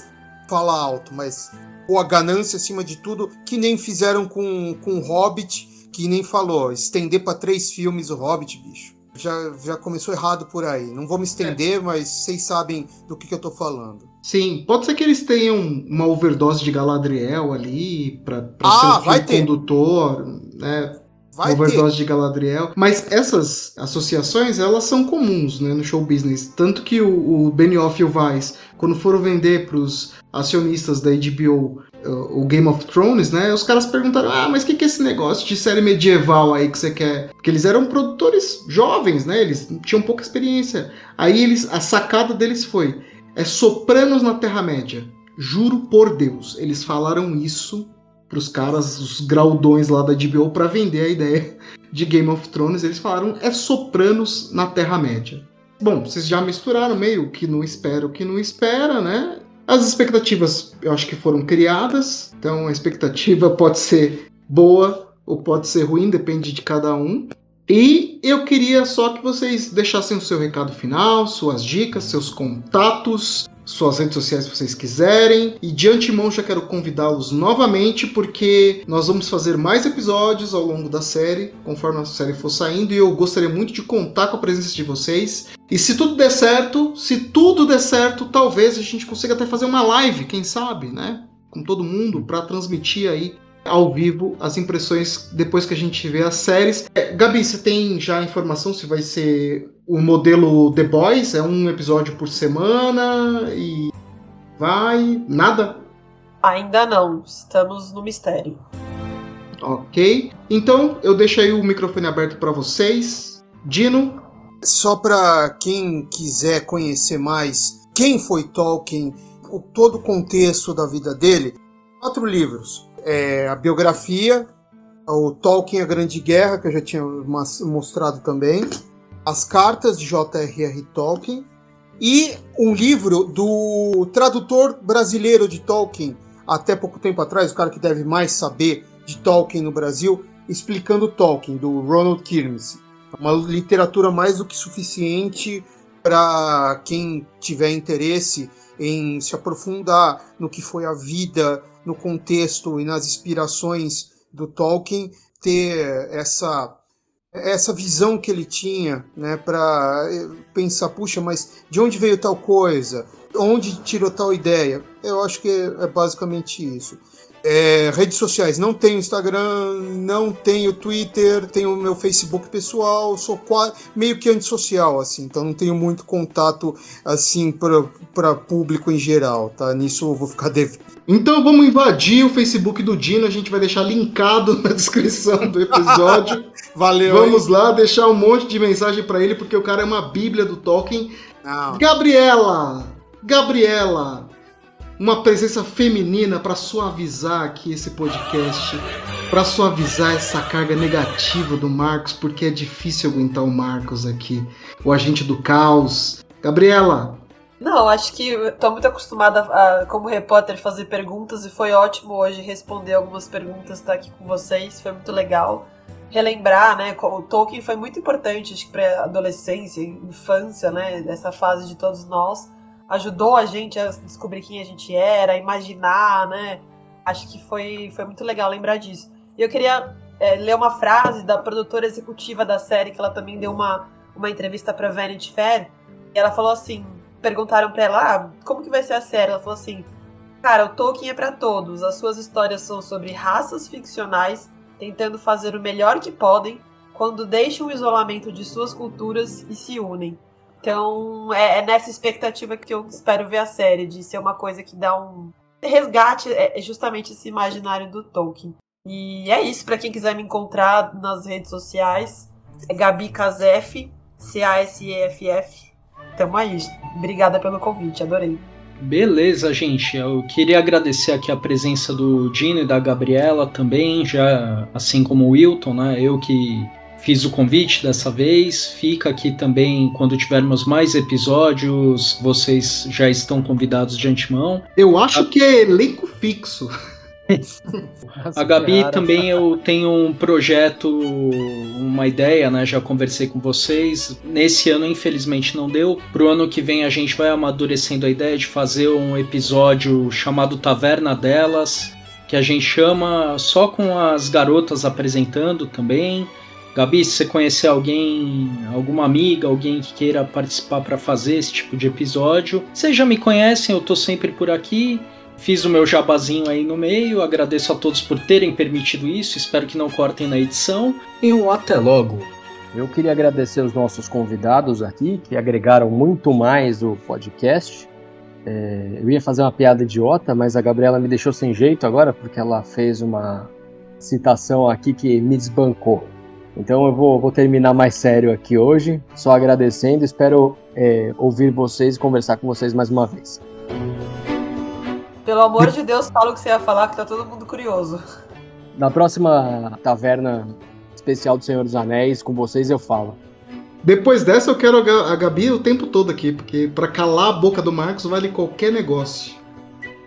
fala alto, mas. Ou a ganância acima de tudo, que nem fizeram com, com o Hobbit, que nem falou, estender para três filmes o Hobbit, bicho já, já começou errado por aí. Não vou me estender, é. mas vocês sabem do que, que eu tô falando. Sim, pode ser que eles tenham uma overdose de Galadriel ali pra, pra ah, ser um vai condutor, né? Vai overdose ter. de Galadriel. Mas essas associações, elas são comuns né, no show business. Tanto que o, o Benioff e o Weiss, quando foram vender pros acionistas da HBO o Game of Thrones, né? Os caras perguntaram: ah, mas o que, que é esse negócio de série medieval aí que você quer? Porque eles eram produtores jovens, né? Eles tinham pouca experiência. Aí eles, a sacada deles foi: é Sopranos na Terra-média. Juro por Deus, eles falaram isso pros caras, os graudões lá da HBO, para vender a ideia de Game of Thrones. Eles falaram: é Sopranos na Terra-média. Bom, vocês já misturaram meio que não espera, o que não espera, né? As expectativas eu acho que foram criadas, então a expectativa pode ser boa ou pode ser ruim, depende de cada um. E eu queria só que vocês deixassem o seu recado final, suas dicas, seus contatos, suas redes sociais se vocês quiserem. E de antemão já quero convidá-los novamente, porque nós vamos fazer mais episódios ao longo da série, conforme a série for saindo, e eu gostaria muito de contar com a presença de vocês. E se tudo der certo, se tudo der certo, talvez a gente consiga até fazer uma live, quem sabe, né? Com todo mundo, para transmitir aí ao vivo as impressões depois que a gente vê as séries. É, Gabi, você tem já informação se vai ser o modelo The Boys? É um episódio por semana e vai? Nada? Ainda não, estamos no mistério. Ok, então eu deixo aí o microfone aberto para vocês. Dino? Só para quem quiser conhecer mais quem foi Tolkien, o todo o contexto da vida dele, quatro livros é a biografia, o Tolkien A Grande Guerra, que eu já tinha mostrado também, as cartas de J.R.R. Tolkien e um livro do tradutor brasileiro de Tolkien, até pouco tempo atrás, o cara que deve mais saber de Tolkien no Brasil, explicando Tolkien, do Ronald Kirmes. Uma literatura mais do que suficiente para quem tiver interesse em se aprofundar no que foi a vida, no contexto e nas inspirações do Tolkien, ter essa essa visão que ele tinha, né, para pensar, puxa, mas de onde veio tal coisa? Onde tirou tal ideia? Eu acho que é basicamente isso. É, redes sociais, não tenho Instagram, não tenho Twitter, tenho meu Facebook pessoal, sou quase, meio que antissocial, assim, então não tenho muito contato, assim, para público em geral, tá? Nisso eu vou ficar devendo. Então vamos invadir o Facebook do Dino, a gente vai deixar linkado na descrição do episódio. Valeu. Vamos hein? lá deixar um monte de mensagem para ele, porque o cara é uma bíblia do Tolkien. Não. Gabriela! Gabriela! uma presença feminina para suavizar aqui esse podcast, para suavizar essa carga negativa do Marcos, porque é difícil aguentar o Marcos aqui, o agente do caos. Gabriela. Não, acho que estou muito acostumada a, como repórter, fazer perguntas e foi ótimo hoje responder algumas perguntas, estar aqui com vocês, foi muito legal. Relembrar, né? O Tolkien foi muito importante para adolescência, infância, né? Dessa fase de todos nós ajudou a gente a descobrir quem a gente era, a imaginar, né? Acho que foi, foi muito legal lembrar disso. E eu queria é, ler uma frase da produtora executiva da série, que ela também deu uma, uma entrevista para Vanity Fair, e ela falou assim, perguntaram para ela, ah, como que vai ser a série? Ela falou assim, cara, o Tolkien é para todos, as suas histórias são sobre raças ficcionais tentando fazer o melhor que podem quando deixam o isolamento de suas culturas e se unem. Então, é, é, nessa expectativa que eu espero ver a série, de ser uma coisa que dá um resgate, é, é justamente esse imaginário do Tolkien. E é isso, para quem quiser me encontrar nas redes sociais, é Gabi Casef, C-A-S-E-F-F. Tamo aí. Obrigada pelo convite, adorei. Beleza, gente. Eu queria agradecer aqui a presença do Dino e da Gabriela também, já assim como o Wilton, né? Eu que fiz o convite dessa vez. Fica aqui também quando tivermos mais episódios, vocês já estão convidados de antemão. Eu acho a... que é elenco fixo. a Gabi também eu tenho um projeto, uma ideia, né? Já conversei com vocês. Nesse ano, infelizmente, não deu. Pro ano que vem a gente vai amadurecendo a ideia de fazer um episódio chamado Taverna Delas, que a gente chama só com as garotas apresentando também. Gabi, se você conhecer alguém, alguma amiga, alguém que queira participar para fazer esse tipo de episódio, vocês já me conhecem, eu tô sempre por aqui. Fiz o meu jabazinho aí no meio, agradeço a todos por terem permitido isso, espero que não cortem na edição. E um até logo. Eu queria agradecer os nossos convidados aqui, que agregaram muito mais o podcast. É, eu ia fazer uma piada idiota, mas a Gabriela me deixou sem jeito agora, porque ela fez uma citação aqui que me desbancou. Então eu vou, vou terminar mais sério aqui hoje, só agradecendo. Espero é, ouvir vocês e conversar com vocês mais uma vez. Pelo amor de Deus, fala o que você ia falar, que tá todo mundo curioso. Na próxima taverna especial do Senhor dos Anéis, com vocês eu falo. Depois dessa eu quero a Gabi o tempo todo aqui, porque para calar a boca do Marcos vale qualquer negócio.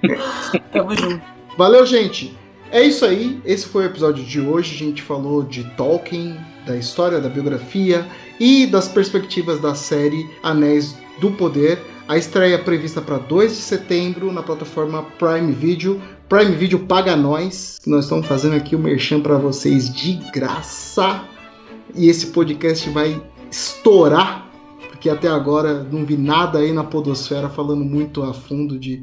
Tamo junto. Valeu, gente. É isso aí, esse foi o episódio de hoje. A gente falou de Tolkien, da história, da biografia e das perspectivas da série Anéis do Poder. A estreia prevista para 2 de setembro na plataforma Prime Video. Prime Video paga nós. Nós estamos fazendo aqui o um merchan para vocês de graça. E esse podcast vai estourar, porque até agora não vi nada aí na Podosfera falando muito a fundo de,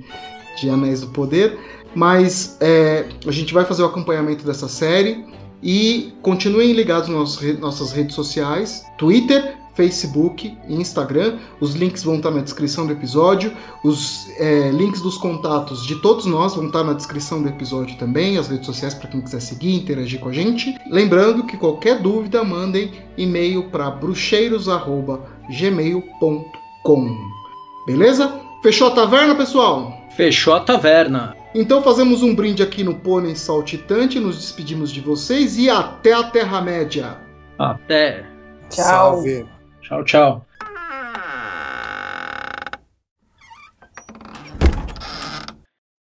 de Anéis do Poder. Mas é, a gente vai fazer o acompanhamento dessa série e continuem ligados nas nossas redes sociais: Twitter, Facebook e Instagram. Os links vão estar na descrição do episódio. Os é, links dos contatos de todos nós vão estar na descrição do episódio também. As redes sociais para quem quiser seguir, interagir com a gente. Lembrando que qualquer dúvida mandem e-mail para bruxeiros@gmail.com. Beleza? Fechou a taverna, pessoal? Fechou a taverna. Então fazemos um brinde aqui no Pônei Saltitante, nos despedimos de vocês e até a Terra-média. Até. Tchau. Salve. Tchau, tchau.